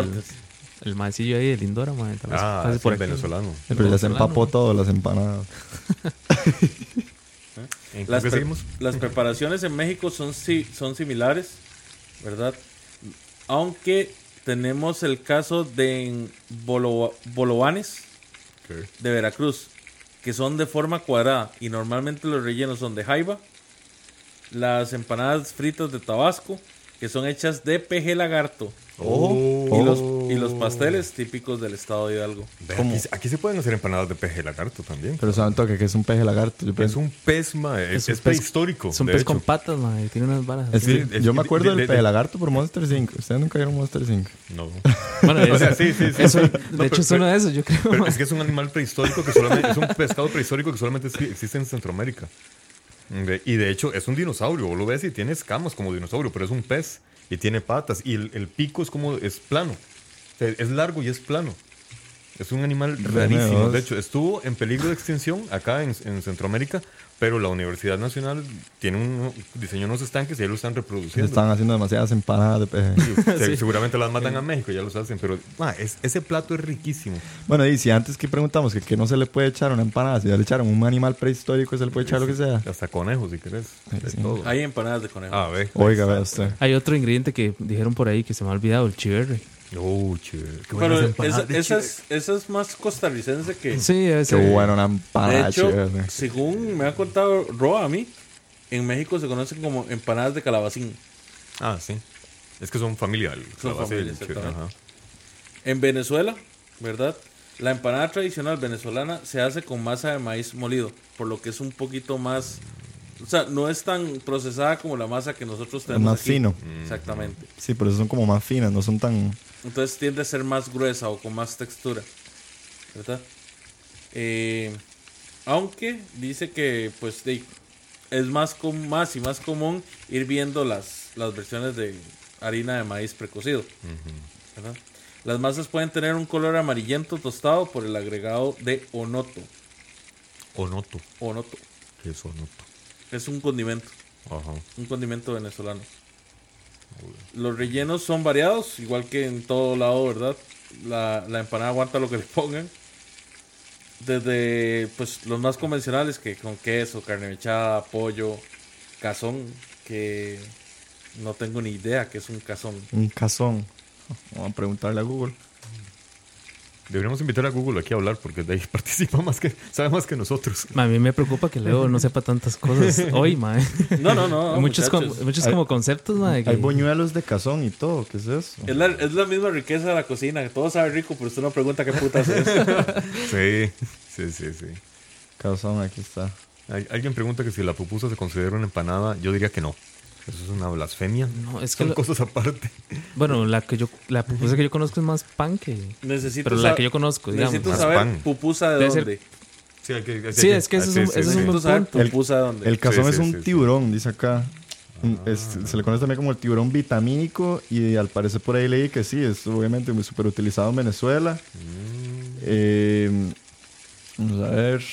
el maecillo ahí, el Indora, vez Ah, sí, por el aquí. venezolano. Pero ya se venezolano. empapó todo las empanadas. ¿En Las, qué pre- seguimos? las *laughs* preparaciones en México son, si- son similares, ¿verdad? Aunque tenemos el caso de bolo- bolovanes de Veracruz, que son de forma cuadrada y normalmente los rellenos son de jaiba. Las empanadas fritas de Tabasco, que son hechas de peje lagarto. Oh. Y, los, y los pasteles típicos del estado de Hidalgo. Aquí, aquí se pueden hacer empanadas de peje lagarto también. Pero saben toque que es un peje lagarto. Yo Es un pez, ma, es, Es un es pez- prehistórico. Es un pez hecho. con patas, mae, tiene unas varas. Es que yo me acuerdo de- del de- peje de- lagarto por Monster 5. Ustedes nunca vieron Monster 5. No. *laughs* Bueno, O es- sea, sí, sí, sí. eso- de No, hecho pero- es uno de esos, yo creo. Pero es que es un animal prehistórico que solamente es un pescado prehistórico que solamente exi- existe en Centroamérica. De- y de hecho es un dinosaurio, vos lo ves y tiene escamas como dinosaurio, pero es un pez y tiene patas y el, el pico es como es plano. O sea, es largo y es plano. Es un animal rarísimo. De hecho, estuvo en peligro de extinción acá en, en Centroamérica, pero la Universidad Nacional tiene un diseñó unos estanques y ahí lo están reproduciendo. están haciendo demasiadas empanadas de peje. *laughs* Se- Seguramente las mandan a México, ya los hacen, pero ah, es- ese plato es riquísimo. Bueno, y si antes que preguntamos que, que no se le puede echar a una empanada, si ya le echaron un animal prehistórico, se le puede echar lo que sea. Hasta conejos, si querés. Todo. Hay empanadas de conejo. Ah, ve. Oiga, vea usted. Hay otro ingrediente que dijeron por ahí que se me ha olvidado, el chiverre. Oh. Qué Pero buenas esa, empanadas de esa es, esa es más costarricense que... Sí, ese. Qué bueno una De empanada hecho, chévere. según me ha contado Roa a mí, en México se conocen como empanadas de calabacín. Ah, sí. Es que son familia. el Son familia, ajá. En Venezuela, ¿verdad? La empanada tradicional venezolana se hace con masa de maíz molido, por lo que es un poquito más... O sea, no es tan procesada como la masa que nosotros tenemos más aquí. fino. Exactamente. Sí, por eso son como más finas, no son tan... Entonces tiende a ser más gruesa o con más textura. ¿Verdad? Eh, aunque dice que pues de- es más, com- más y más común ir viendo las, las versiones de harina de maíz precocido. ¿verdad? Las masas pueden tener un color amarillento tostado por el agregado de onoto. Onoto. Onoto. ¿Qué es onoto? Es un condimento. Ajá. un condimento venezolano. Los rellenos son variados, igual que en todo lado, ¿verdad? La, empanada aguanta lo que le pongan. Desde pues los más convencionales que con queso, carne mechada, pollo, cazón, que no tengo ni idea que es un cazón. Un cazón. Vamos a preguntarle a Google. Deberíamos invitar a Google aquí a hablar porque de ahí *laughs* participa más que, sabe más que nosotros. Ma, A mí me preocupa que Leo no sepa tantas cosas *laughs* hoy, mae. No, no, no. muchos com- muchachos. muchos Hay- como conceptos, mae. que- Hay buñuelos de cazón y todo. ¿Qué es eso? Es la, es la misma riqueza de la cocina, que todo sabe rico, pero usted no pregunta qué putas es. *laughs* Sí, sí, sí, sí. Cazón, aquí está. Hay- alguien pregunta que si la pupusa se considera una empanada. Yo diría que no. Eso es una blasfemia. No, es que Son lo- cosas aparte. bueno, la que yo la pupusa que yo conozco es más pan que Necesito, pero la que yo conozco, digamos. necesito saber pan. pupusa de Debe ser- dónde. Sí, hay que- hay Sí, es que eso es un- eso es un saber. El- pupusa de dónde. El cazón Sí, es un sí, sí. tiburón, dice acá. Es- se le conoce también como el tiburón vitamínico y al parecer por ahí leí que sí, es obviamente muy súper utilizado en Venezuela. Eh, vamos a ver.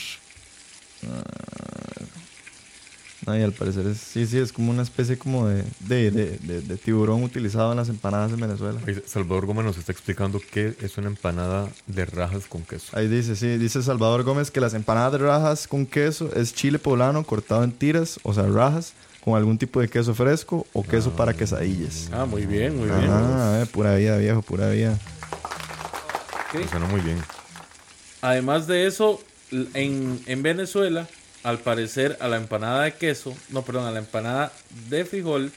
Ah, y al parecer es, sí, sí, es como una especie como de, de, de- de- de tiburón utilizado en las empanadas en Venezuela. Ahí Salvador Gómez nos está explicando qué es una empanada de rajas con queso. Ahí dice, sí, dice Salvador Gómez que las empanadas de rajas con queso es chile poblano cortado en tiras, o sea, rajas, con algún tipo de queso fresco o queso para quesadillas. Ah, muy bien, muy bien. Ah, eh, pura vida, viejo, pura vida. Suena muy bien. Además de eso, en, en Venezuela, al parecer a la empanada de queso, no, perdón, a la empanada de frijol,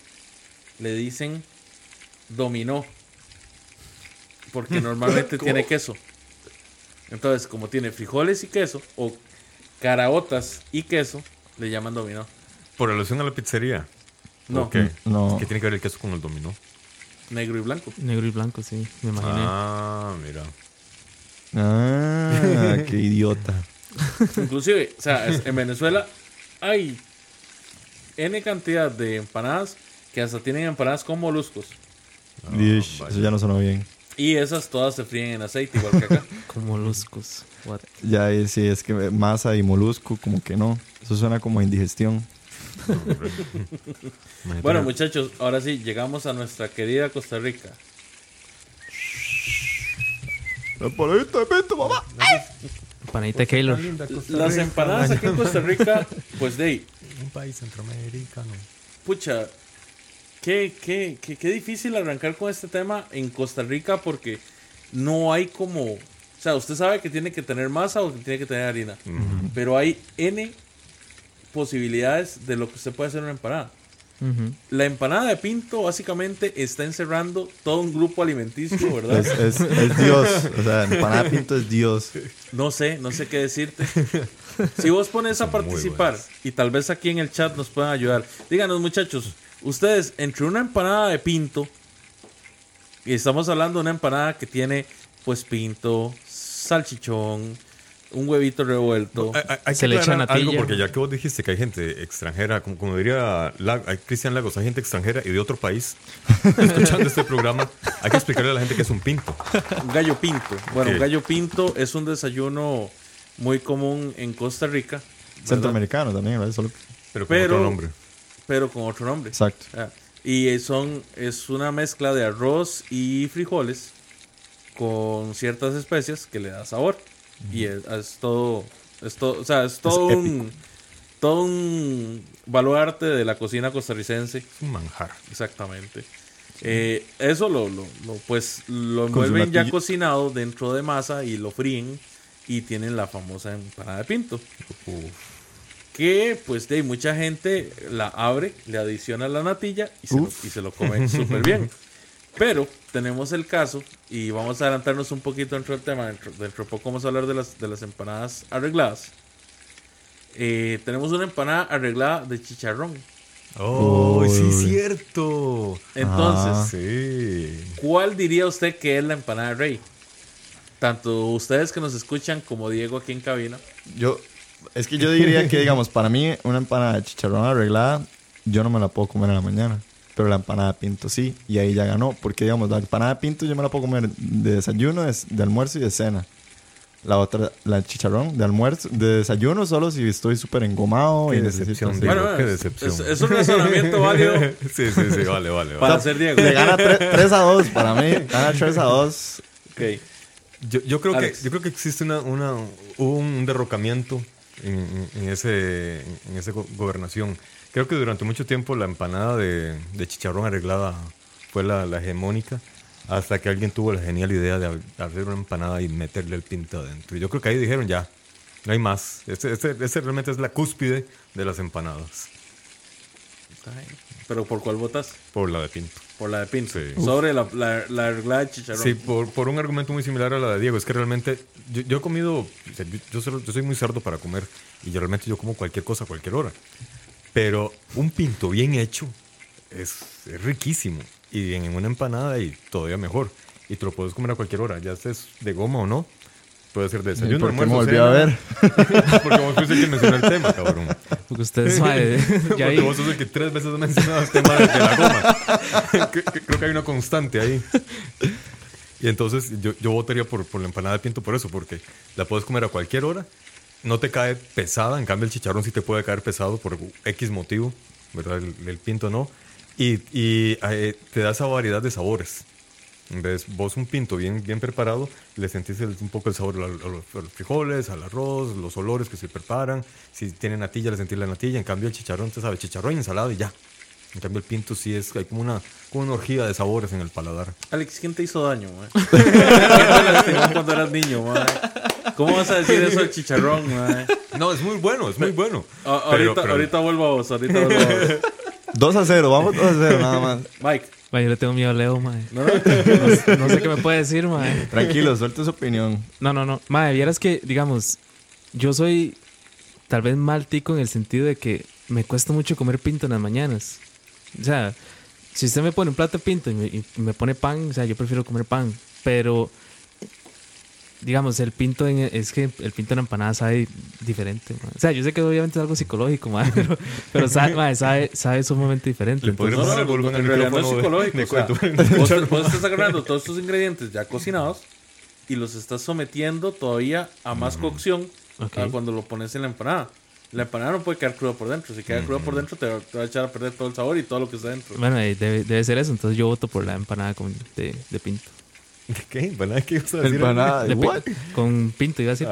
le dicen dominó. Porque *laughs* normalmente tiene queso. Entonces, como tiene frijoles y queso, o caraotas y queso, le llaman dominó. Por relación a la pizzería. No. No. ¿Qué tiene que ver el queso con el dominó? negro y blanco. negro y blanco, sí, me imaginé. Ah, mira. Ah, qué idiota. *laughs* Inclusive, o sea, es- en Venezuela hay N cantidad de empanadas que hasta tienen empanadas con moluscos. Dish, vaya. eso ya no sonó bien. Y esas todas se fríen en aceite, igual que acá. *laughs* Como moluscos. What? Ya ahí sí, es que masa y molusco, como que no. Eso suena como a indigestión. Bueno, muchachos, ahora sí, llegamos a nuestra querida Costa Rica. Empanadita de pito, mamá. Panita Keylor. Las empanadas aquí en Costa Rica, pues de ahí, Un país centroamericano. pucha, qué, qué, qué, qué difícil arrancar con este tema en Costa Rica porque no hay como... O sea, usted sabe que tiene que tener masa o que tiene que tener harina. Pero hay N posibilidades de lo que usted puede hacer en una empanada. La empanada de pinto básicamente está encerrando todo un grupo alimenticio, *laughs* ¿verdad? Es, es, es Dios. O sea, empanada de pinto es Dios. No sé, no sé qué decirte. Si vos pones a participar y tal vez aquí en el chat nos puedan ayudar, díganos muchachos, ustedes entre una empanada de pinto y estamos hablando de una empanada que tiene pues pinto, salchichón, un huevito revuelto. Hay, hay- hay Se que le echa aclarar algo porque ya que vos dijiste que hay gente extranjera, como, como diría La- hay Cristian Lagos, hay gente extranjera y de otro país *laughs* escuchando este programa, hay que explicarle a la gente que es un pinto. Un gallo pinto. Bueno, Ok. un gallo pinto es un desayuno muy común en Costa Rica. ¿verdad? Centroamericano también, ¿verdad? Solo- Pero con Pero- otro nombre. Pero con otro nombre. Exacto. Ah, Y eh, son, es una mezcla de arroz y frijoles con ciertas especias que le da sabor. Y es, es todo, es todo, o sea, es todo un, todo un baluarte de la cocina costarricense. Es un manjar. Exactamente. Eh, eso lo, lo, lo, pues lo envuelven ya cocinado dentro de masa y lo fríen y tienen la famosa empanada de pinto. Que pues de mucha gente la abre, le adiciona la natilla y se, lo, y se lo come *laughs* súper bien. Pero tenemos el caso, y vamos a adelantarnos un poquito dentro del tema, dentro, dentro de poco vamos a hablar de las, de las empanadas arregladas. Eh, tenemos una empanada arreglada de chicharrón. ¡Oh, sí, Uy. Ah. cierto! Entonces, Sí. ¿Cuál diría usted que es la empanada de rey? Tanto ustedes que nos escuchan como Diego aquí en cabina. Yo, es que yo diría que, digamos, para mí, una empanada de chicharrón arreglada, yo no me la puedo comer en la mañana. Pero la empanada de pinto sí, y ahí ya ganó. Porque, digamos, la empanada de pinto yo me la puedo comer de desayuno, de, de almuerzo y de cena. La otra, la chicharrón, de almuerzo, de desayuno solo si estoy súper engomado Qué y necesito decepción. Diego. Bueno, qué es- decepción. Es, es un razonamiento válido *laughs* sí, sí, sí, vale, vale. para vale. ser Diego. Le gana 3 *laughs* a 2 para mí. Gana 3 a 2. Ok. Yo, yo creo que, yo creo que existe una, una, un derrocamiento en, en- ese, en esa go- gobernación. Creo que durante mucho tiempo la empanada de, de chicharrón arreglada fue la, la hegemónica. hasta que alguien tuvo la genial idea de hacer una empanada y meterle el pinto adentro. Y yo creo que ahí dijeron ya, no hay más. Este, este, este realmente es la cúspide de las empanadas, Pero ¿por cuál votas? por la de pinto. Por la de Pinto. Sí. Sobre la, la, la arreglada de chicharrón. Sí, por, por un argumento muy similar a la de Diego. Es que realmente yo, yo he comido, yo, yo soy, yo soy muy cerdo para comer y yo realmente yo como cualquier cosa a cualquier hora. Pero un pinto bien hecho es, es riquísimo. Y en una empanada y todavía mejor. Y te lo puedes comer a cualquier hora, ya estés de goma o no. Puede ser de desayuno, ¿Por qué me almuerzo, volví a ver? *laughs* Porque vos fuiste el que mencionó el tema, cabrón. Porque ustedes, *laughs* ya Porque vos sos el que tres veces mencionado el tema de, de la goma. *laughs* Creo que hay una constante ahí. Y entonces yo, yo votaría por, por la empanada de pinto por eso, porque la puedes comer a cualquier hora, no te cae pesada, en cambio el chicharrón sí te puede caer pesado por X motivo, ¿verdad? El, pinto no. Y, y, eh, te da esa variedad de sabores. Vez vos un pinto bien, bien preparado, le sentís un poco el sabor a los frijoles, al arroz, los olores que se preparan. Si tiene natilla, le sentís la natilla. En cambio el chicharrón, te sabe, chicharrón y ensalada y ya. En cambio el pinto sí es, hay como una, como una orgía de sabores en el paladar. Alex, ¿quién te hizo daño, mae? *laughs* ¿Quién te lastimó cuando eras niño, mae? ¿Cómo vas a decir eso del chicharrón, mae? No, es muy bueno, es muy bueno. A- ahorita, pero- ahorita vuelvo a vos, ahorita vuelvo a vos. 2 a 0, vamos 2 a 0 nada más. Mike, mae, yo le tengo miedo a Leo, mae. no, no, No, no sé qué me puede decir, mae. Tranquilo, suelte su opinión. No, no, no. Mae, vieras que, digamos, yo soy tal vez mal tico en el sentido de que me cuesta mucho comer pinto en las mañanas. O sea, si usted me pone un plato de pinto y me, y me pone pan, o sea, yo prefiero comer pan. Pero, digamos, el pinto en, es que el pinto en la empanada sabe diferente. mae. O sea, yo sé que obviamente es algo psicológico, mae, *laughs* pero, pero sabe, mae, sabe, sabe sumamente diferente. Le Entonces, no, no, en realidad no es de- psicológico. de o sea, cuento. *laughs* vos, vos estás agarrando todos estos ingredientes ya cocinados y los estás sometiendo todavía a más cocción Ok. a cuando lo pones en la empanada. La empanada no puede quedar cruda por dentro. Si queda cruda por dentro, te va, te va a echar a perder todo el sabor y todo lo que está dentro. Bueno, eh, debe, debe ser eso. Entonces yo voto por la empanada con, de, de pinto. ¿De qué? ¿Empanada? ¿Qué ibas a decir? Empanada, De what? Con pinto, iba a decir.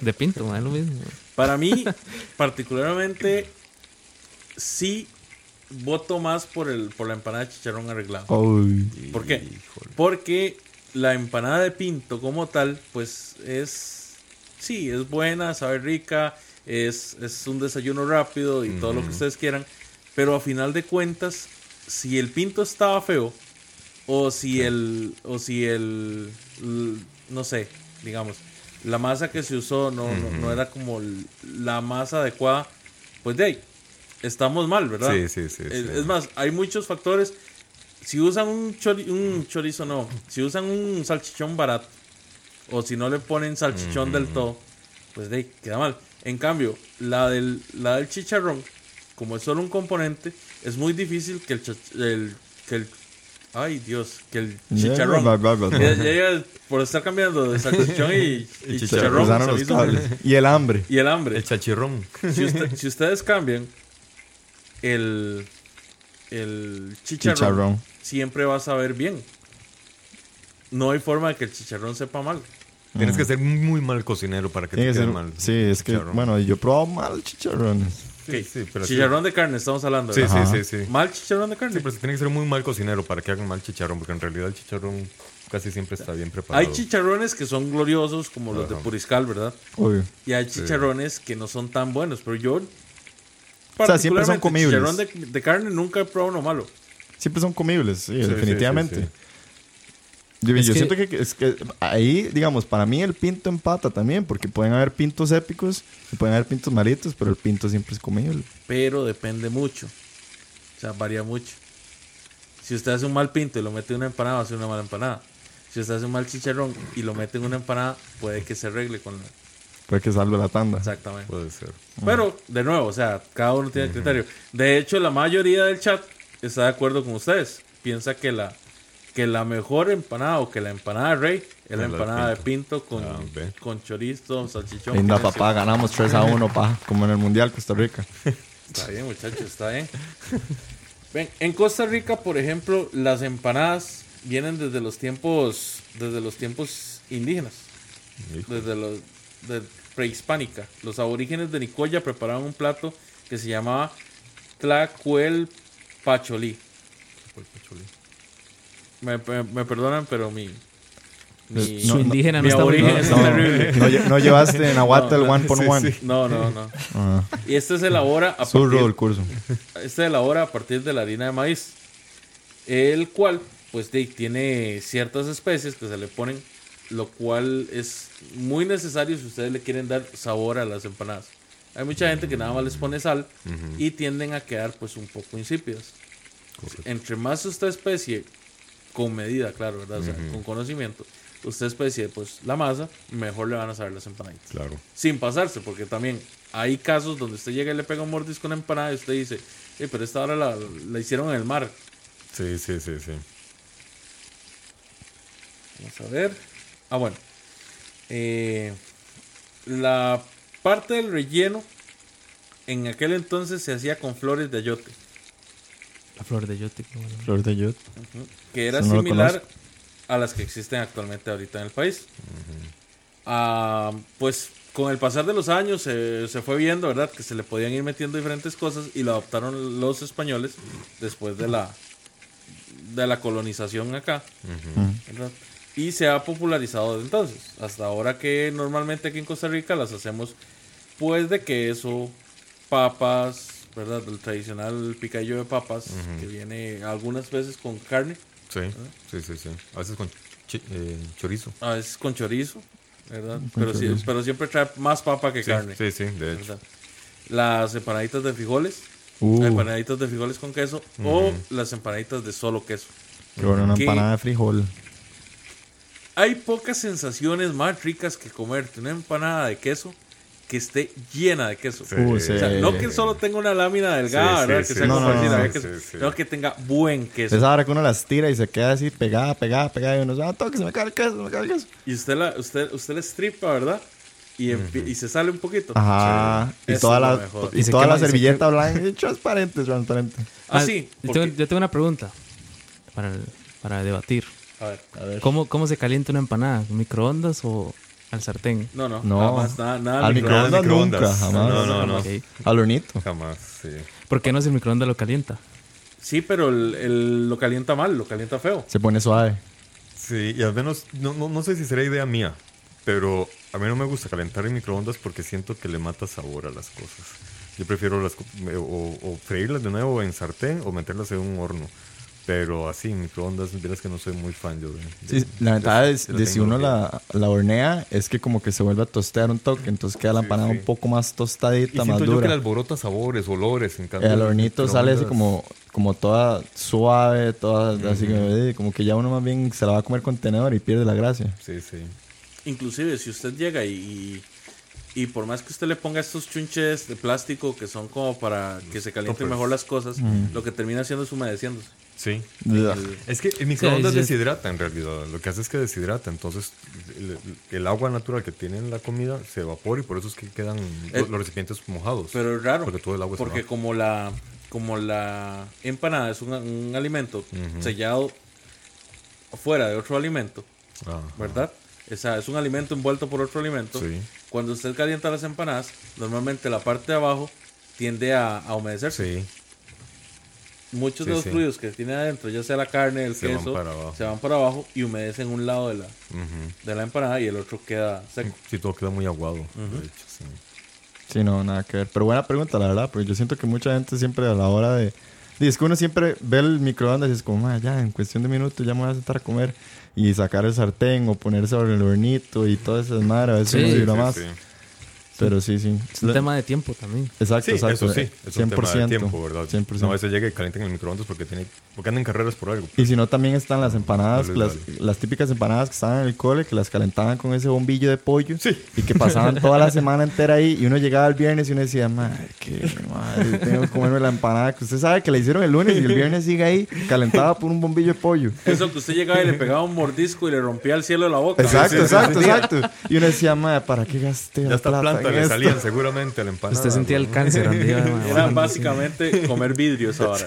De pinto, es lo mismo. Para mí, *laughs* particularmente, sí voto más por, el, por la empanada de chicharrón arreglado. Uy. ¿Por qué? Porque la empanada de pinto como tal, pues es, sí, es buena, sabe rica, es, es un desayuno rápido y todo lo que ustedes quieran, pero a final de cuentas, si el pinto estaba feo, o si el, o si el, no sé, digamos, la masa que se usó no, no, no era como la masa adecuada, pues de ahí, estamos mal, ¿verdad? Sí, sí, sí, Es, sí. es más, hay muchos factores. Si usan un, chori- un chorizo, no. Si usan un salchichón barato, o si no le ponen salchichón del todo, pues de ahí, queda mal. En cambio, la del, la del chicharrón, como es solo un componente, es muy difícil que el, chach- el- que el ay Dios, que el chicharrón. Ya- ya- ya, por estar cambiando de salchichón y, *laughs* chicharrón. Y el hambre. y el hambre. El chachirrón. Si, usted- si ustedes cambian el, el chicharrón, Chicharrón. siempre va a saber bien. No hay forma de que el chicharrón sepa mal. Tienes que ser muy mal cocinero para que Tiene te que quede ser- mal. Sí, es que, chicharrón. bueno, yo he probado mal chicharrones. Sí, sí, pero sí. chicharrón de carne, estamos hablando. Sí, ¿verdad? sí, sí, sí. Mal chicharrón de carne. Sí, pero sí tiene que ser muy mal cocinero para que hagan mal chicharrón, porque en realidad el chicharrón casi siempre está bien preparado. hay chicharrones que son gloriosos, como los de Ajá. Puriscal, ¿verdad? Uy. Y hay chicharrones que no son tan buenos. Pero yo, O sea, siempre son particularmente, comibles. Chicharrón de, de carne nunca he probado uno malo. Siempre son comibles, sí, Sí, definitivamente. sí, sí, Yo, Es yo que- siento que, es que ahí, digamos, para mí el pinto empata también, porque pueden haber pintos épicos y pueden haber pintos malitos, pero el pinto siempre es comible. pero depende mucho. O sea, varía mucho. Si usted hace un mal pinto y lo mete en una empanada, va a ser una mala empanada. Si usted hace un mal chicharrón y lo mete en una empanada, puede que se arregle con la... Puede que salve la tanda. Exactamente. Puede ser. Pero, de nuevo, o sea, cada uno tiene criterio. De hecho, la mayoría del chat está de acuerdo con ustedes. Piensa que la, que la mejor empanada o que la empanada de rey es la empanada de pinto. pinto con, Ah, con chorizo, salchichón. Linda papá, ganamos 3 a 1, pa, como en el Mundial Costa Rica. *laughs* Está bien, muchachos, está bien. *laughs* Ven, en Costa Rica, por ejemplo, las empanadas vienen desde los tiempos, desde los tiempos indígenas, Hijo. desde los de prehispánica. Los aborígenes de Nicoya preparaban un plato que se llamaba tlacuel pacholí. Me, me- me perdonan, pero mi. mi- Su indígena no mi está bien. es No, terrible. no, no llevaste Nahuatl No, one por one. No, no, no. Ah, Y este se elabora a partir, del curso. este se elabora a partir de la harina de maíz. El cual, pues, de- tiene ciertas especies que se le ponen, lo cual es muy necesario si ustedes le quieren dar sabor a las empanadas. Hay mucha gente que nada más les pone sal y tienden a quedar, pues, un poco insípidas. Entre más esta especie, con medida, claro, ¿verdad? O sea, con conocimiento, usted especie, pues, la masa, mejor le van a saber las empanaditas Claro. sin pasarse, porque también hay casos donde usted llega y le pega un mordisco a una empanada y usted dice, "Eh, pero esta hora la, la hicieron en el mar. Sí, sí, sí, sí. Vamos a ver. Ah, bueno. Eh, la parte del relleno en aquel entonces se hacía con flores de ayote, La flor de bueno. Flor de que era Eso similar a las que existen actualmente ahorita en el país. Ah, pues con el pasar de los años se, se fue viendo, ¿verdad? Que se le podían ir metiendo diferentes cosas y lo adoptaron los españoles después de la, de la colonización acá. Y se ha popularizado desde entonces. Hasta ahora que normalmente aquí en Costa Rica las hacemos pues de queso, papas, ¿verdad? El tradicional picadillo de papas que viene algunas veces con carne. Sí, sí, sí, sí. A veces con chi- eh, chorizo. A veces con chorizo, ¿verdad? Con Pero, sí- pero siempre trae más papa que Sí, carne. sí, sí, de hecho. ¿verdad? Las empanaditas de frijoles, Uh, empanaditas de frijoles con queso o las empanaditas de solo queso. qué bueno, una empanada de frijol. Hay pocas sensaciones más ricas que comerte una empanada de queso que esté llena de queso. Sí. Uh, O sea, sí. no que solo tenga una lámina delgada, Sí, ¿verdad? sí. que sea No, no, sino que tenga buen queso. Esa hora que uno las tira y se queda así pegada, pegada, pegada. Y uno dice, ah, toque, se me cae el queso, se me cae el queso. Y usted la, usted, usted la stripa, ¿verdad? Y, se sale un poquito. Ajá. Y toda es la, y Y se toda quema- la se servilleta blanca. y transparente, transparente. Ah, Ah, sí. Yo tengo, yo tengo una pregunta para, para debatir. A ver. A ver. ¿Cómo, ¿Cómo se calienta una empanada? ¿Microondas o al sartén? No, no, No. jamás, nada, nada Al microondas. microondas microondas. nunca, jamás. No, no, no. Al hornito. Jamás, sí. ¿Por qué no si el microondas lo calienta? Sí, pero el, el- lo calienta mal, lo calienta feo. Se pone suave. Sí, y al menos, no, no, no sé si será idea mía, pero a mí no me gusta calentar en microondas porque siento que le mata sabor a las cosas. Yo prefiero las, o freírlas de nuevo en sartén o meterlas en un horno. Pero así, microondas, verás que no soy muy fan yo de... de- Sí, la ventaja de- es de de, si uno la, la hornea es que como que se vuelve a tostear un toque, entonces queda la empanada sí. un poco más Y tostadita, más siento yo que le alborota sabores, olores, en cambio. El hornito sale así como, como toda suave, toda así que, como que ya uno más bien se la va a comer con tenedor y pierde la gracia. Sí, sí. Inclusive, si usted llega y, y, y por más que usted le ponga estos chunches de plástico que son como para que se calienten mejor las cosas, lo que termina haciendo es humedeciéndose. Sí. Es que el microondas Sí, sí. deshidrata en realidad. Lo que hace es que deshidrata. Entonces, el, el agua natural que tiene en la comida se evapora y por eso es que quedan Eh, los, recipientes mojados. Pero es raro, Porque todo el agua se porque va. como la, como la empanada es un, un alimento sellado fuera de otro alimento, Ajá. ¿verdad? O sea, es un alimento envuelto por otro alimento. Sí. Cuando usted calienta las empanadas, normalmente la parte de abajo tiende a, a humedecerse. Sí. Muchos Sí, de los sí. fluidos que tiene adentro, ya sea la carne, el Se queso, se van para abajo y humedecen un lado de la, Ujú. de la empanada y el otro queda seco. Sí, todo queda muy aguado. de hecho, sí. Sí, no, nada que ver. Pero buena pregunta, la verdad, porque yo siento que mucha gente siempre a la hora de... Y es que uno siempre ve el microondas y es como, "Ma, ya, en cuestión de minutos ya me voy a sentar a comer y sacar el sartén o poner sobre el hornito y todo eso es madre, a veces Sí, uno Sí, más. sí. Pero sí, sí. Es un tema de tiempo también. Exacto, Sí, exacto. eso sí, es un tema de tiempo, ¿verdad? 100%. No, a veces llega y calientan en el microondas porque tiene porque andan en carreras por algo. Y si no, también están las empanadas, Dale, las, dale. las típicas empanadas que estaban en el cole, que las calentaban con ese bombillo de pollo. Sí. Y que pasaban toda la *laughs* semana entera ahí. Y uno llegaba el viernes y uno decía, madre, qué madre, tengo que comerme la empanada que usted sabe que la hicieron el lunes y el viernes sigue ahí, calentada por un bombillo de pollo. Eso que usted llegaba y le pegaba un mordisco y le rompía el cielo de la boca. Exacto, exacto, exacto. Y uno decía, madre, ¿para qué gasté Ya la plata planta le esto?" salían seguramente a la empanada. Usted sentía el cáncer. ma, *laughs* Era básicamente comer vidrio esa hora.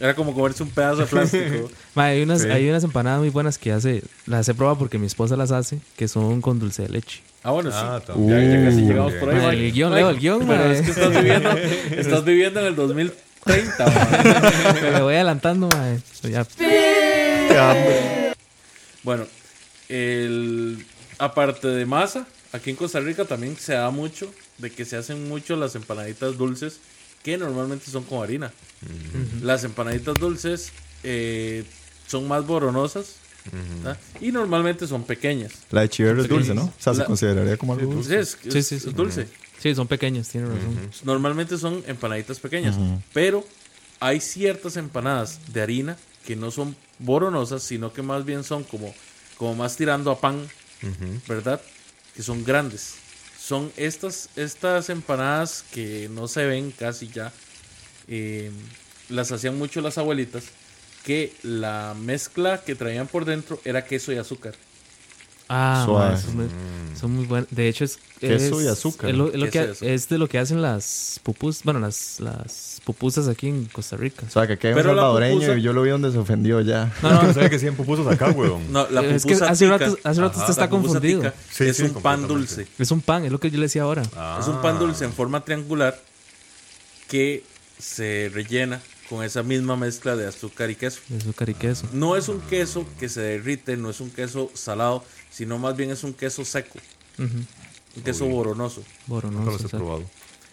Era como comerse un pedazo de plástico. *laughs* Ma, hay, unas, Sí. hay unas empanadas muy buenas que hace, las he probado porque mi esposa las hace, que son con dulce de leche. Ah, bueno, sí. Ah, Ya, también. ya casi Uh. llegamos por ahí. Ma, el guion, Leo, el guion, Pero ma. es que estás viviendo, *laughs* estás viviendo en el 30, mae. Me voy adelantando, mae. Ya. Bueno, el, aparte de masa, aquí en Costa Rica también se da mucho de que se hacen mucho las empanaditas dulces que normalmente son con harina. Las empanaditas dulces eh, son más boronosas ¿verdad? y normalmente son pequeñas. La de chiverre es dulce, ¿no? O sea, se La- consideraría como algo dulce. Sí, es, Sí, sí, sí. es dulce. Sí, son pequeños, tiene razón. Normalmente son empanaditas pequeñas, pero hay ciertas empanadas de harina que no son boronosas, sino que más bien son como, como más tirando a pan, ¿verdad? Que son grandes. Son estas, estas empanadas que no se ven casi ya. eh, las hacían mucho las abuelitas, que la mezcla que traían por dentro era queso y azúcar. Ah, Suave. mae, son, muy, son muy buenos. De hecho, es. Queso es- y azúcar. Es, lo, es lo Queso que, y azúcar. es de lo que hacen las pupus. Bueno, las, las pupusas aquí en Costa Rica. O sea, que aquí hay un Pero la salvadoreño pupusa- y yo lo vi donde se ofendió ya. No, No, no, ¿Sabe que 100 pupusas acá, weón? No, la Es que pupusa hace tica- rato- hace rato usted está la pupusa confundido. tica Sí, es sí, un pan completamente. dulce. es un pan, es lo que yo le decía ahora. Es un pan Ah. dulce en forma triangular que se rellena con esa misma mezcla de azúcar y queso. De azúcar y queso. No es un queso que se derrite, no es un queso salado, sino más bien es un queso seco, Ujú. un queso boronoso. Nunca Boronoso. los he exacto. probado.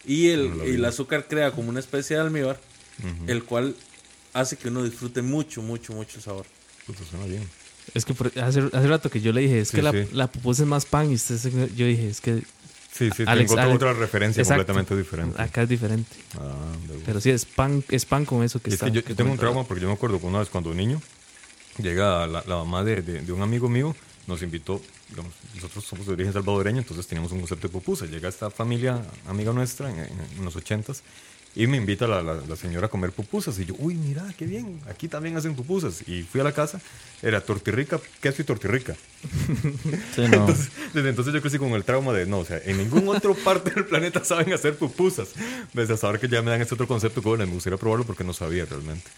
Y el, No y el azúcar crea como una especie de almíbar, el cual hace que uno disfrute mucho, mucho, mucho el sabor. Puta, suena bien. Es que hace, hace rato que yo le dije, es Sí, que la, sí. la pupusa es más pan y usted se- yo dije, es que Sí, sí, Alex- tengo otra, Alex- otra referencia Exacto. completamente diferente. acá es diferente. Ah, de Pero sí, es pan, es pan con eso que Y es está. que yo, que tengo un trauma porque yo me acuerdo que una vez cuando niño llega la, la mamá de, de- de un amigo mío, nos invitó, digamos, nosotros somos de origen salvadoreño, entonces teníamos un concepto de pupusa. Llega esta familia, amiga nuestra, en, en- los ochentas, y me invita la, la- la señora a comer pupusas. Y yo, uy, mira, qué bien, aquí también hacen pupusas. Y fui a la casa, era tortirrica, queso y tortirrica. Sí, *laughs* no. Entonces, desde entonces yo crecí con el trauma de, no, o sea, en ningún otro parte del planeta saben hacer pupusas. Desde ahora que ya me dan este otro concepto, que bueno, me gustaría probarlo porque no sabía realmente.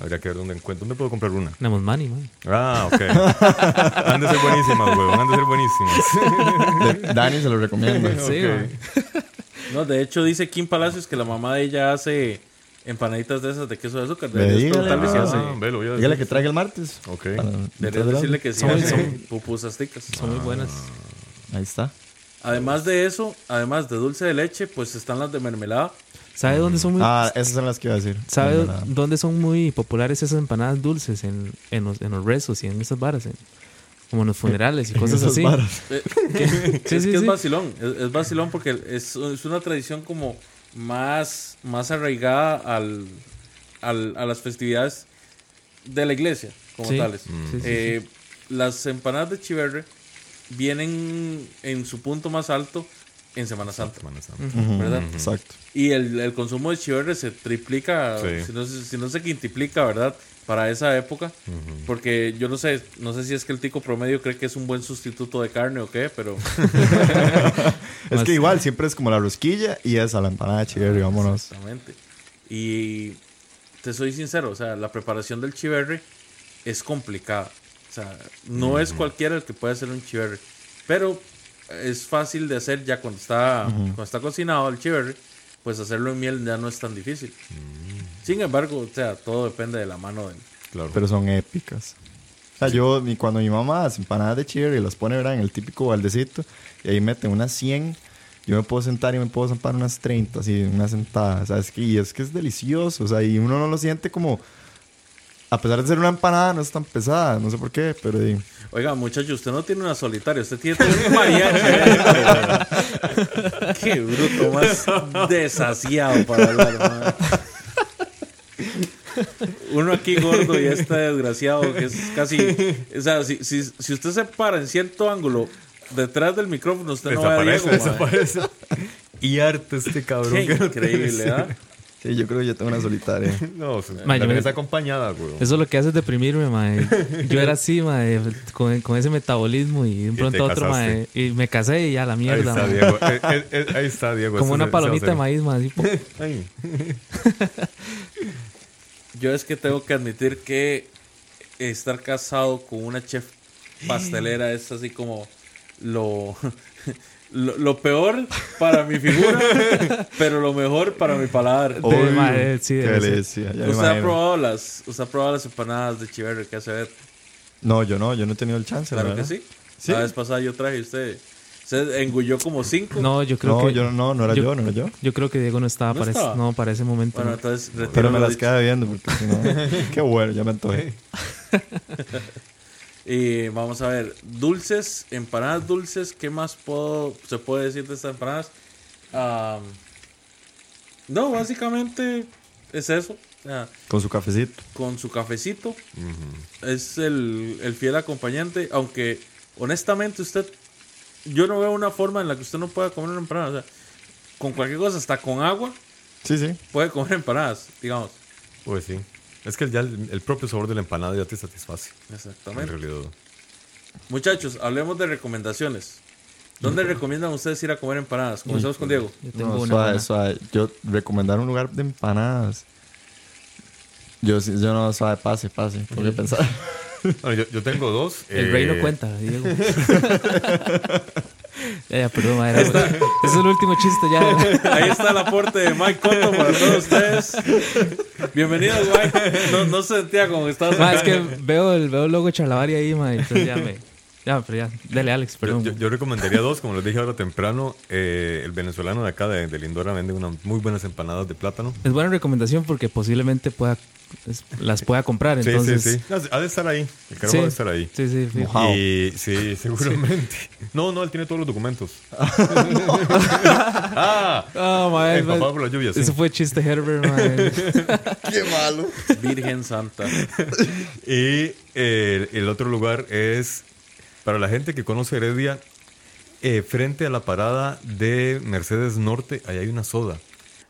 Habría que ver dónde encuentro. ¿Dónde puedo comprar una? Namos Money, man. Ah, ok. Han de ser buenísimas, huevón. Han de ser buenísimas. De- Dani se lo recomienda. Sí, Ok. man. No, de hecho dice Kim Palacios que la mamá de ella hace empanaditas de esas de queso de azúcar. Deberías dígale. preguntarle si Ah, hace. ve, lo voy a Dígale que traiga el martes. Ok. Deberías la- decirle que sí Son- son- pupusas ticas. Son muy buenas. Ahí está. Además de eso, además de dulce de leche, pues están las de mermelada. ¿Sabe dónde son muy, Ah, esas son las que iba a decir. ¿sabe dónde son muy populares esas empanadas dulces? En, en, los, en los rezos y en esas varas. en- como en los funerales y *laughs* cosas Esas así. varas. Eh, *laughs* *laughs* Sí, es sí, que es vacilón, es, es vacilón porque es, es una tradición como más, más arraigada al, al- a las festividades de la iglesia, como Sí. tales. Sí, sí, Eh, Las empanadas de chiverre vienen en su punto más alto en Semana Santa, Semana Santa. ¿verdad? Exacto. Y el, el consumo de chiverre se triplica, Sí. si, no, se- si no se quintuplica, ¿verdad? Para esa época. Porque yo no sé, no sé si es que el tico promedio cree que es un buen sustituto de carne o qué, pero *laughs* Es que igual siempre es como la rosquilla y esa, la empanada de chiverri, vámonos. Exactamente. Y te soy sincero, o sea, la preparación del chiverre es complicada. O sea, no es cualquiera el que puede hacer un chiverre. Pero es fácil de hacer ya cuando está, cuando está cocinado el chiverre, pues hacerlo en miel ya no es tan difícil. Sin embargo, o sea, todo depende de la mano del... Claro. Pero son épicas. O sea, yo, mi- cuando mi mamá hace empanadas de chiverri, las pone, ¿verdad? En el típico baldecito, y ahí mete unas 100, yo me puedo sentar y me puedo zampar unas 30, así, una sentada. O sea, es que, y es que es delicioso. O sea, y uno no lo siente como... A pesar de ser una empanada, no es tan pesada. No sé por qué, pero... y- Oiga, muchacho, usted no tiene una solitaria, usted tiene un mariachi. Qué bruto más desasiado para hablar. Uno aquí gordo y este desgraciado que es casi... O sea, si, si, si usted se para en cierto ángulo detrás del micrófono, usted no va a Diego, desaparece. Y harto este cabrón. Qué increíble, ¿ah? Sí, yo creo que yo tengo una solitaria. *laughs* No, o sea, Ma, la yo me- está acompañada, güey. Eso es lo que hace es deprimirme, mae. *laughs* Yo era así, mae, con, con ese metabolismo y de pronto otro, mae. Y me casé y ya la Ahí mierda, está, mae. Diego. Eh, eh, eh, *laughs* ahí está, Diego. Como una se- se palomita de maíz, mae. así. Yo es que tengo que admitir que estar casado con una chef pastelera es así como lo Lo, lo peor para mi figura, *laughs* pero lo mejor para mi paladar. De- sí, Qué delicia, ya ¿Usted ha, probado las, ¿Usted ha probado las empanadas de Chiverri que hace ver? No, yo no, yo no he tenido el chance. Claro la que sí. Sí. La vez pasada yo traje y usted. Usted engulló como cinco. No, yo creo No, que. yo no, no era yo, no era yo. Yo creo que Diego no estaba, ¿No para, ese- estaba? no, para ese momento. Bueno, entonces Pero me las dicho. queda viendo porque si no. *laughs* Qué bueno, ya me antojé. *laughs* Y vamos a ver, dulces, empanadas dulces, ¿qué más puedo, se puede decir de estas empanadas? Am, no, básicamente es eso. Con su cafecito. con su cafecito. Es el, el fiel acompañante. Aunque, honestamente, usted. Yo no veo una forma en la que usted no pueda comer una empanada. O sea, con cualquier cosa, hasta con agua, Sí, sí. puede comer empanadas, digamos. Pues sí. Es que ya el, el propio sabor de la empanada ya te satisface. En Exactamente. realidad. Muchachos, hablemos de recomendaciones. ¿Dónde recomiendan ustedes ir a comer empanadas? Comenzamos con Diego. Yo tengo No, una. suave, suave. Yo recomendar un lugar de empanadas. Yo, sí- yo no, suave, pase, pase. Tengo que pensar. *laughs* Yo, yo tengo dos. El rey no eh, cuenta, Diego. *laughs* *laughs* ya, ya, perdón, madre. Ese es el último chiste ya. *laughs* Ahí está el aporte de Mike Cotto para todos ustedes. Bienvenidos, Mike. No, no se sentía como que estabas Ma, es que veo el, veo el logo de Chalavari ahí, ma, entonces ya me. Ya, pero ya. Dale, Alex, Yo, perdón. yo- yo recomendaría dos, como les dije ahora temprano. eh, el venezolano de acá, de, de Lindora, vende unas muy buenas empanadas de plátano. Es buena recomendación porque posiblemente pueda es- las pueda comprar, entonces. sí, sí, sí. Ha de estar ahí. El carajo Sí. ha de estar ahí. Sí, sí. Mojado. Y sí, seguramente. No, no, él tiene todos los documentos. *laughs* ah, Ah, ma, es- empapado por la lluvia, sí. Ese fue chiste Herbert. *laughs* Qué malo. Virgen Santa. *laughs* Y eh, el otro lugar es, para la gente que conoce Heredia, eh, frente a la parada de Mercedes Norte, ahí hay una soda.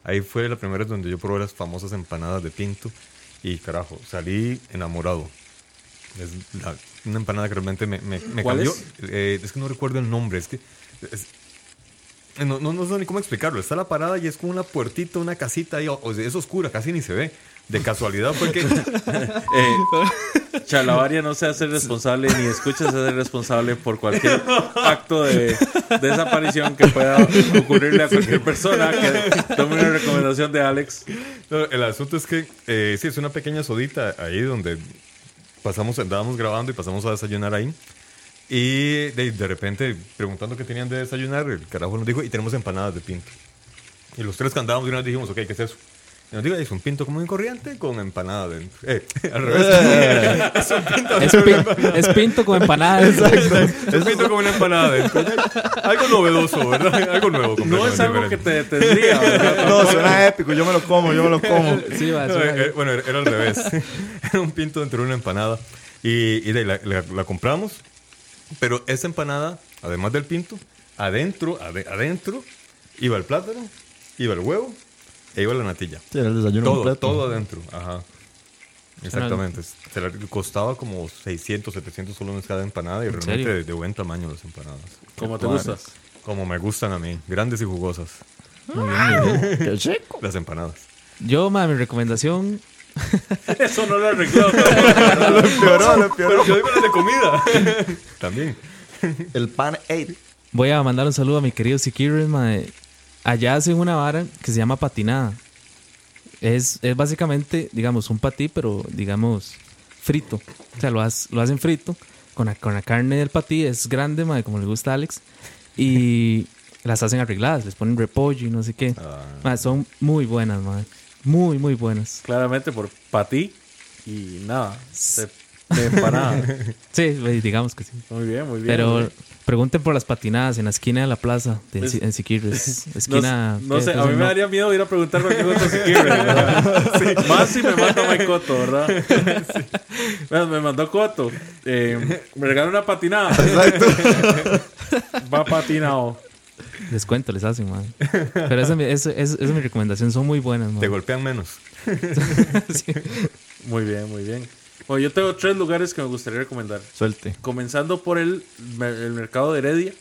Ahí fue la primera vez donde yo probé las famosas empanadas de pinto. Y carajo, salí enamorado. Es la- una empanada que realmente me, me, me ¿Cuál cambió. es? Eh, es que no recuerdo el nombre, es que... es- no, no, no sé ni cómo explicarlo. Está la parada y es como una puertita, una casita ahí. o- o sea, es oscura, casi ni se ve. De casualidad fue que... *laughs* Eh, Chalabaria no se hace responsable ni escucha se hace responsable por cualquier acto de desaparición que pueda ocurrirle a cualquier persona que tome una recomendación de Alex. No, el asunto es que eh, sí, es una pequeña sodita ahí donde pasamos, andábamos grabando y pasamos a desayunar ahí. Y de, de repente, preguntando qué tenían de desayunar, el carajo nos dijo, y tenemos empanadas de pinto. Y los tres que andábamos de una vez dijimos, ok, ¿qué es eso? Y nos dijo, es un pinto común y corriente con empanada dentro. Eh, *laughs* al revés. *laughs* es un pinto Es, dentro pin- empanada. es pinto con empanadas. *laughs* Es pinto con una empanada dentro. Algo novedoso, ¿verdad? Algo nuevo. No es algo que te tendría. ¿verdad? No, suena épico. Yo me lo como, yo me lo como. Sí, va, No, suena eh, eh, bueno, era, era al revés. era un pinto dentro de una empanada. Y, y de ahí la, la- la compramos. Pero esa empanada, además del pinto, adentro, ade- adentro, iba el plátano, iba el huevo e iba la natilla. Sí, era el desayuno Todo, completo. todo adentro. Ajá. Exactamente. Se la- costaba como 600, 700 solones cada empanada y realmente de, de buen tamaño las empanadas. ¿Cómo te gusta? Como me gustan a mí. Grandes y jugosas. Qué chico. Las empanadas. Yo, ma, mi recomendación. *laughs* Eso no lo arregló. Lo *laughs* empeoró, lo empeoró. Pero yo digo las de comida. *laughs* También. El pan 8. Voy a mandar un saludo a mi querido Sikiris, ma. Allá hacen una vara que se llama patinada. Es, es básicamente, digamos, un patí, pero digamos, frito. O sea, lo, has- lo hacen frito con la, con la carne del patí. Es grande, ma, como le gusta a Alex. Y *laughs* las hacen arregladas. Les ponen repollo y no sé qué. Ma, son muy buenas, ma. Muy, muy buenas. Claramente por patí y nada. De, de empanada. *laughs* Sí, digamos que sí. Muy bien, muy bien. muy Pero bien. pregunten por las patinadas en la esquina de la plaza de Es- en Siquirres. *laughs* No, Esquina. no ¿qué? sé, a mí me daría miedo ir a preguntar quiere, *laughs* ¿verdad? Más si me manda Mike Coto, ¿verdad? Bueno, Me mandó Coto. Eh, me regaló una patinada. Va patinado. Descuento les hacen, man. Pero esa, es mi- esa- esa- esa es mi recomendación. Son muy buenas, man. Te golpean menos. Sí. Muy bien, muy bien. Bueno, yo tengo tres lugares que me gustaría recomendar. Suelte. Comenzando por el, el mercado de Heredia.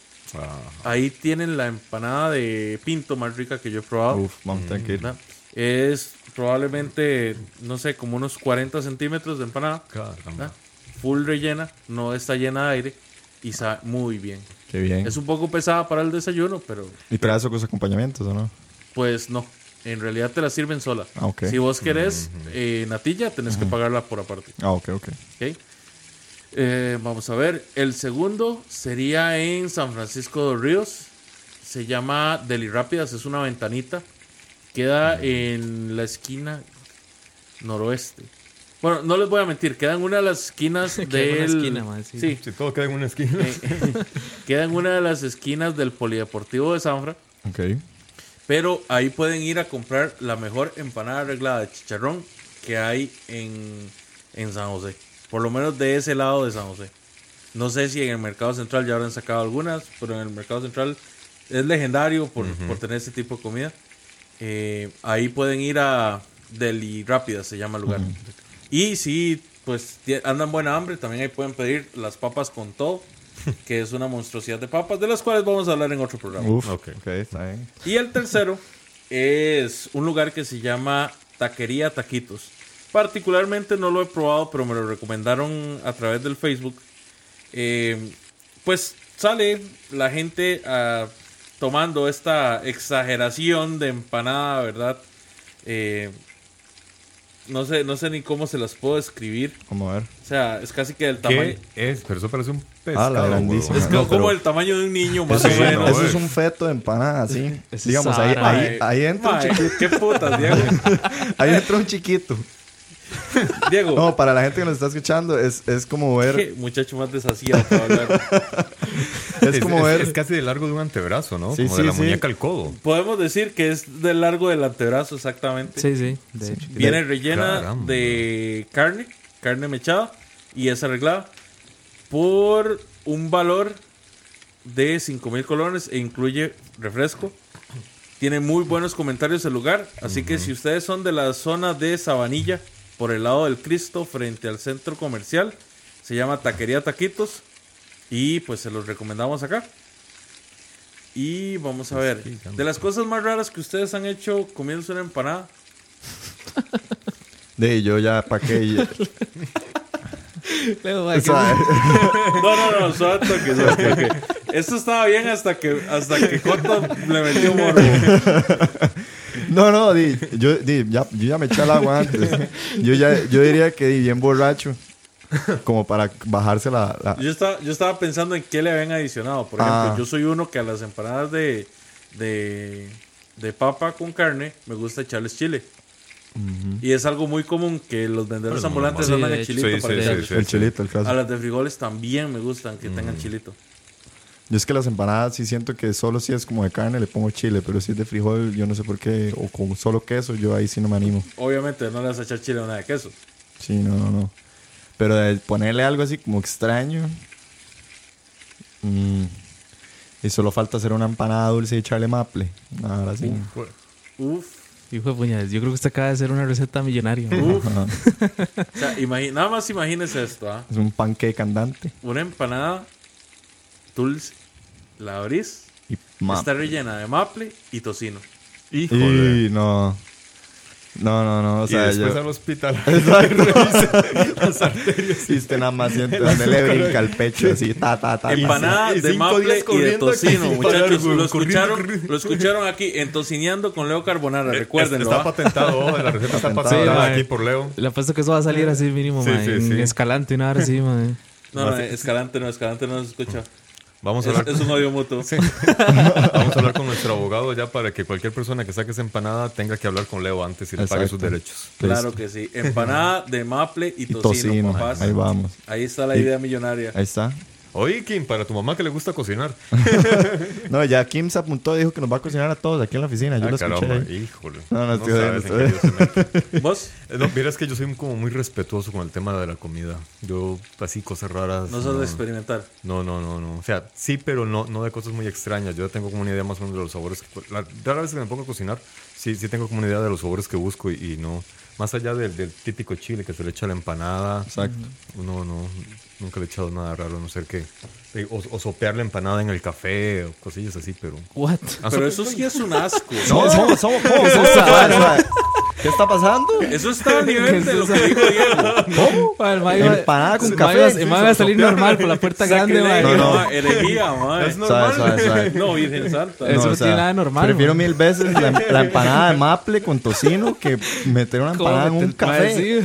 Ahí tienen la empanada de pinto más rica que yo he probado. Uf, vamos, tranquilo. ¿verdad? Es probablemente, no sé, como unos 40 centímetros de empanada. Caramba. Full rellena, no está llena de aire y sabe muy bien. Qué bien. Es un poco pesada para el desayuno, pero ¿Y trae esos acompañamientos o no? pues no. En realidad te la sirven sola. Ah. Si vos querés eh, natilla, tenés que pagarla por aparte. Ah, ok, ok. Eh, vamos a ver. El segundo sería en San Francisco de Ríos. Se llama Deli Rápidas. Es una ventanita. Queda en la esquina noroeste. Bueno, no les voy a mentir. Queda en una de las esquinas *laughs* Queda del... en una esquina, mae, sí. sí. Si todo queda en una esquina. Eh, *laughs* queda en una de las esquinas del Polideportivo de Sanfra. Ok. Pero ahí pueden ir a comprar la mejor empanada arreglada de chicharrón que hay en, en San José. Por lo menos de ese lado de San José. No sé si en el Mercado Central ya habrán sacado algunas, pero en el Mercado Central es legendario por, por tener ese tipo de comida. Eh, ahí pueden ir a Deli Rápida, se llama el lugar. Y si pues andan buena hambre, también ahí pueden pedir las papas con todo, que es una monstruosidad de papas, de las cuales vamos a hablar en otro programa. Uf. Está bien. Y el tercero es un lugar que se llama Taquería Taquitos. Particularmente no lo he probado, pero me lo recomendaron a través del Facebook. Eh, pues sale la gente ah, tomando esta exageración de empanada, ¿verdad? Eh, no sé, no sé ni cómo se las puedo describir. Vamos a ver. O sea, es casi que del tamaño. ¿Qué es? Pero eso parece un pescado. grandísima. huevón. Es No, como, el tamaño de un niño, más Eso, o es, menos. no, eso es un feto de empanada, es Digamos, ahí, ahí, ahí entra un chiquito. ¿Qué putas, Diego? *laughs* Ahí entra un chiquito. *laughs* Diego. No, para la gente que nos está escuchando, es, es como Qué ver. muchacho más desasiado para hablar. *laughs* Es como ver. es casi de largo de un antebrazo, ¿no? Sí, como sí, de la sí. muñeca al codo. Podemos decir que es del largo del antebrazo, exactamente. Sí, sí, de hecho. Viene rellena Caramba. de carne, carne mechada, y es arreglada por un valor de 5 mil colones e incluye refresco. Tiene muy buenos comentarios el lugar, así que si ustedes son de la zona de Sabanilla, por el lado del Cristo, frente al centro comercial, se llama Taquería Taquitos y pues se los recomendamos acá. Y vamos a ver, de las cosas más raras que ustedes han hecho comiéndose una empanada, *laughs* De yo ya pa' qué. y- *laughs* Luego, o sea, *laughs* No, no, no, suave toque, suave toque. Esto estaba bien hasta que hasta que Coto le metió morbo. *laughs* no, no, di, yo, di, ya, yo ya me eché al agua antes. Yo, ya, yo diría que di bien borracho. Como para bajarse la. la- Yo estaba, yo estaba pensando en qué le habían adicionado. Por Ah. ejemplo, yo soy uno que a las empanadas de, de, de papa con carne me gusta echarles chile. Y es algo muy común que los vendedores Bueno, ambulantes sí, andan de el hecho. chilito Sí, para sí, sí, el chilito, el A caso. las de frijoles también me gustan que tengan chilito. Yo es que las empanadas sí siento que solo si es como de carne le pongo chile, pero si es de frijol, yo no sé por qué, o con solo queso, yo ahí sí no me animo. Obviamente no le vas a echar chile a una de queso. Sí, no, no, no. Pero de ponerle algo así como extraño. mm, y solo falta hacer una empanada dulce y echarle maple. Ahora sí. Uf. Hijo de puñas, yo creo que usted acaba de hacer una receta millonaria. Uf. *laughs* O sea, nada más imagínese esto, ¿ah? Es un pancake andante. Una empanada dulce, la abrís, Y está rellena de maple y tocino. Híjole. Y no. No, no, no. O y sea, después yo. al hospital. *laughs* *laughs* Y usted nada más siente *laughs* donde le brinca el pecho así, ta, ta, ta. Empanada y de maple y de tocino, muchachos. Lo escucharon, lo escucharon aquí, entocineando con Leo Carbonara, recuérdenlo. Está ¿ah? patentado, la receta está patentada Sí, aquí por Leo. Le apuesto que eso va a salir así mínimo, Sí, sí, en sí. Escalante, una hora así, mae. No, no, Escalante no, Escalante no se escucha. Vamos a Es, hablar, es un odio mutuo. vamos a hablar con nuestro abogado ya para que cualquier persona que saque esa empanada tenga que hablar con Leo antes y le pague sus derechos. Claro que sí. Empanada de maple y Y tocino, tocino. papás. Ahí vamos. Ahí está la Y- idea millonaria. Ahí está. Oye, Kim, para tu mamá que le gusta cocinar. *laughs* No, ya Kim se apuntó y dijo que nos va a cocinar a todos aquí en la oficina. Yo Ah, lo escuché. caramba, ahí. híjole. No, no, estoy sabes se mete. *laughs* ¿Vos? Eh, No, mira, es que yo soy como muy respetuoso con el tema de la comida. Yo, así, cosas raras. No sos de experimentar. No, no, no, no. O sea, sí, pero no, no de cosas muy extrañas. Yo tengo como una idea más o menos de los sabores. que- La rara vez que me pongo a cocinar, sí, sí tengo como una idea de los sabores que busco y, y no. Más allá del, del típico chile que se le echa a la empanada. Exacto. No, no, nunca le he echado nada raro, a no ser que. O, o sopear la empanada en el café o cosillas así, pero. What? Ah, Pero so- eso sí es un asco. No, somos, somos, ¿cómo? ¿Qué es ¿Cómo? está pasando? Eso está al nivel de lo que dijo Diego. Iba- Empanada con café. ma iba a salir normal por la puerta grande, ma. No, no. no. Herejía, suave, suave. No, Virgen Santa. Eso no tiene nada de normal, Prefiero man. mil veces la, la empanada de maple con tocino que meter una empanada en un ¿Cómo café.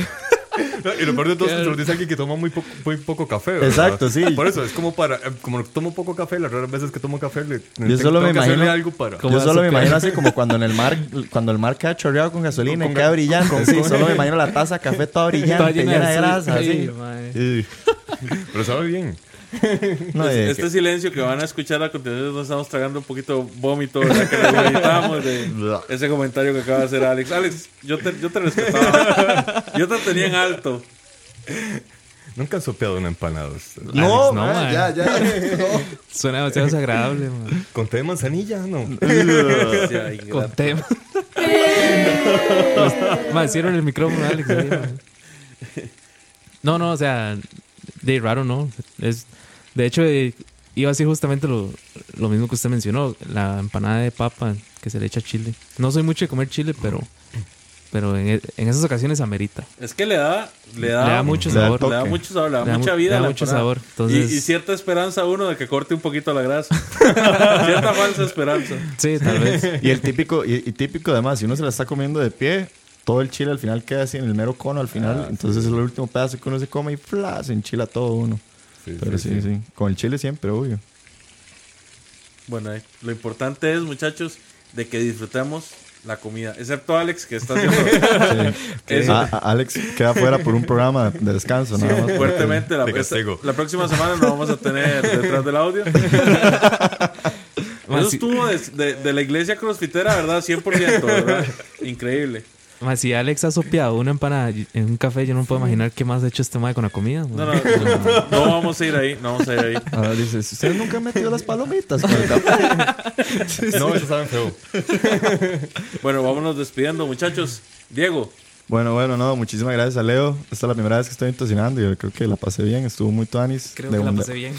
No, y lo peor de todo es que se lo dice alguien que toma muy poco, muy poco café. ¿verdad? Exacto, sí. Por eso, es como para. eh, Como tomo poco café, las raras veces que tomo café, le, Yo solo me imagino- algo para. ¿Cómo Yo solo me imagino así como *laughs* cuando en el mar, cuando el mar queda chorreado con gasolina y queda brillante. Sí, solo me imagino la taza de café toda brillante, Toda llena, de grasa, sí, así. *laughs* Pero sabe bien. *laughs* No, de Este que- silencio que van a escuchar a continuación, nos estamos tragando un poquito vómito, ¿verdad? Que nos necesitamos de ese comentario que acaba de hacer Alex. Alex, yo te, yo te respetaba. *laughs* Yo te tenía en alto. Nunca han sopeado una empanada. No, no, man, man. ya, ya. no. *laughs* Suena demasiado desagradable. Con té de manzanilla, no. Con tema. Ma, cierren el micrófono, Alex. ahí. No, no, o sea, de raro no. Es, de hecho, eh, iba a decir justamente lo, lo mismo que usted mencionó, la empanada de papa que se le echa chile. No soy mucho de comer chile, pero, pero en, en esas ocasiones amerita. Es que le da, le da, Le da mucho le da sabor. le da mucho sabor, le da Le da mucha mu- vida. le da la mucho empanada. sabor, entonces- y, y cierta esperanza a uno de que corte un poquito la grasa. *laughs* cierta falsa esperanza. Sí, tal vez. Y el típico, y, y típico además, si uno se la está comiendo de pie, todo el chile al final queda así en el mero cono al final. entonces es el último pedazo que uno se come y ¡fla! se enchila todo uno. Sí, Pero sí, sí, Con el chile siempre, obvio. Bueno, eh, lo importante es, muchachos, de que disfrutemos la comida. Excepto Alex, que está haciendo *laughs* *laughs* eso A- a- Alex queda fuera por un programa de descanso, nada más. fuertemente. La, De castigo. la próxima semana lo vamos a tener detrás del audio. *laughs* Eso estuvo de, de- de la iglesia crossfitera, ¿verdad? 100%, ¿verdad? Increíble. Ma, si Alex ha sopeado una empanada en un café, yo no puedo imaginar qué más ha hecho este mae con la comida. ma. No, no, no, no vamos a ir ahí, no vamos a ir ahí. Ahora dices, ¿ustedes nunca han metido las palomitas con el café? *laughs* No, eso saben feo. *laughs* Bueno, vámonos despidiendo, muchachos. Diego, Bueno, bueno, no, muchísimas gracias a Leo. Esta es la primera vez que estoy intoxinando y yo creo que la pasé bien, estuvo muy tuanis. Creo De que la pasé bien.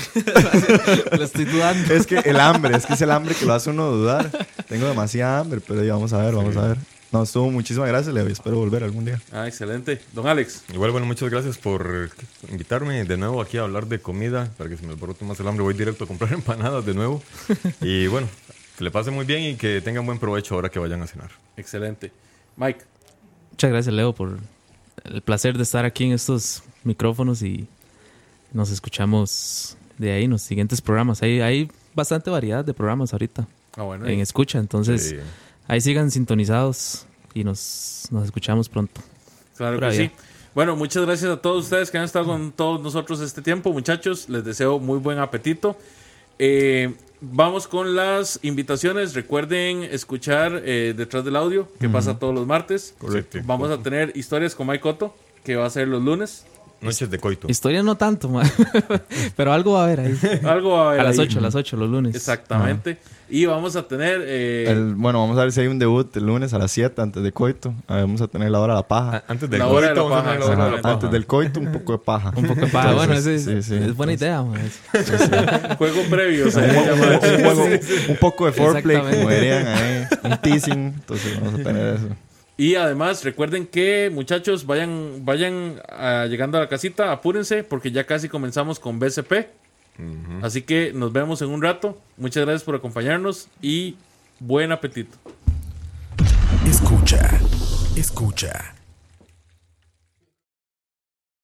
*laughs* Lo estoy dudando. Es que el hambre, es que es el hambre que lo hace uno dudar. Tengo demasiada hambre, pero ya vamos a ver, vamos a ver. No, estuvo muchísimas gracias, Leo, y espero volver algún día. ah, excelente. Don Alex, Igual, bueno, muchas gracias por invitarme de nuevo aquí a hablar de comida. Para que se me alborote más el hambre, voy directo a comprar *laughs* empanadas de nuevo. Y bueno, que le pase muy bien y que tengan buen provecho ahora que vayan a cenar. excelente. Mike, Muchas gracias, Leo, por el placer de estar aquí en estos micrófonos y nos escuchamos de ahí en los siguientes programas. Hay, hay bastante variedad de programas ahorita ah, bueno, en escucha, entonces Sí. Ahí sigan sintonizados y nos, nos escuchamos pronto. Claro Por que allá. sí. Bueno, muchas gracias a todos ustedes que han estado con todos nosotros este tiempo, muchachos. Les deseo muy buen apetito. Eh, vamos con las invitaciones. Recuerden escuchar eh, detrás del audio, que pasa todos los martes. Correcto. Vamos a tener historias con Mike Cotto, que va a ser los lunes. Noches de coito. Historia no tanto, *laughs* pero algo va a haber ahí. Algo va a haber A las ahí. 8, a las 8, los lunes. Exactamente. Y vamos a tener. eh, El- bueno, vamos a ver si hay un debut el lunes a las 7 antes de coito. Ah, Vamos a tener la hora de la paja. Antes del coito, vamos a paja, tener la hora de la Ajá, paja. antes del coito, un poco de paja. Un poco de paja. Bueno, Entonces, ese es, sí, sí. es buena idea, ma. *laughs* juego previo. se un, juego- *laughs* un poco de foreplay, como dirían ahí. Un teasing. Entonces vamos a tener eso. Y además, recuerden que, muchachos, vayan, vayan ah, llegando a la casita, apúrense, porque ya casi comenzamos con BCP. Así que nos vemos en un rato. Muchas gracias por acompañarnos y buen apetito. Escucha, escucha.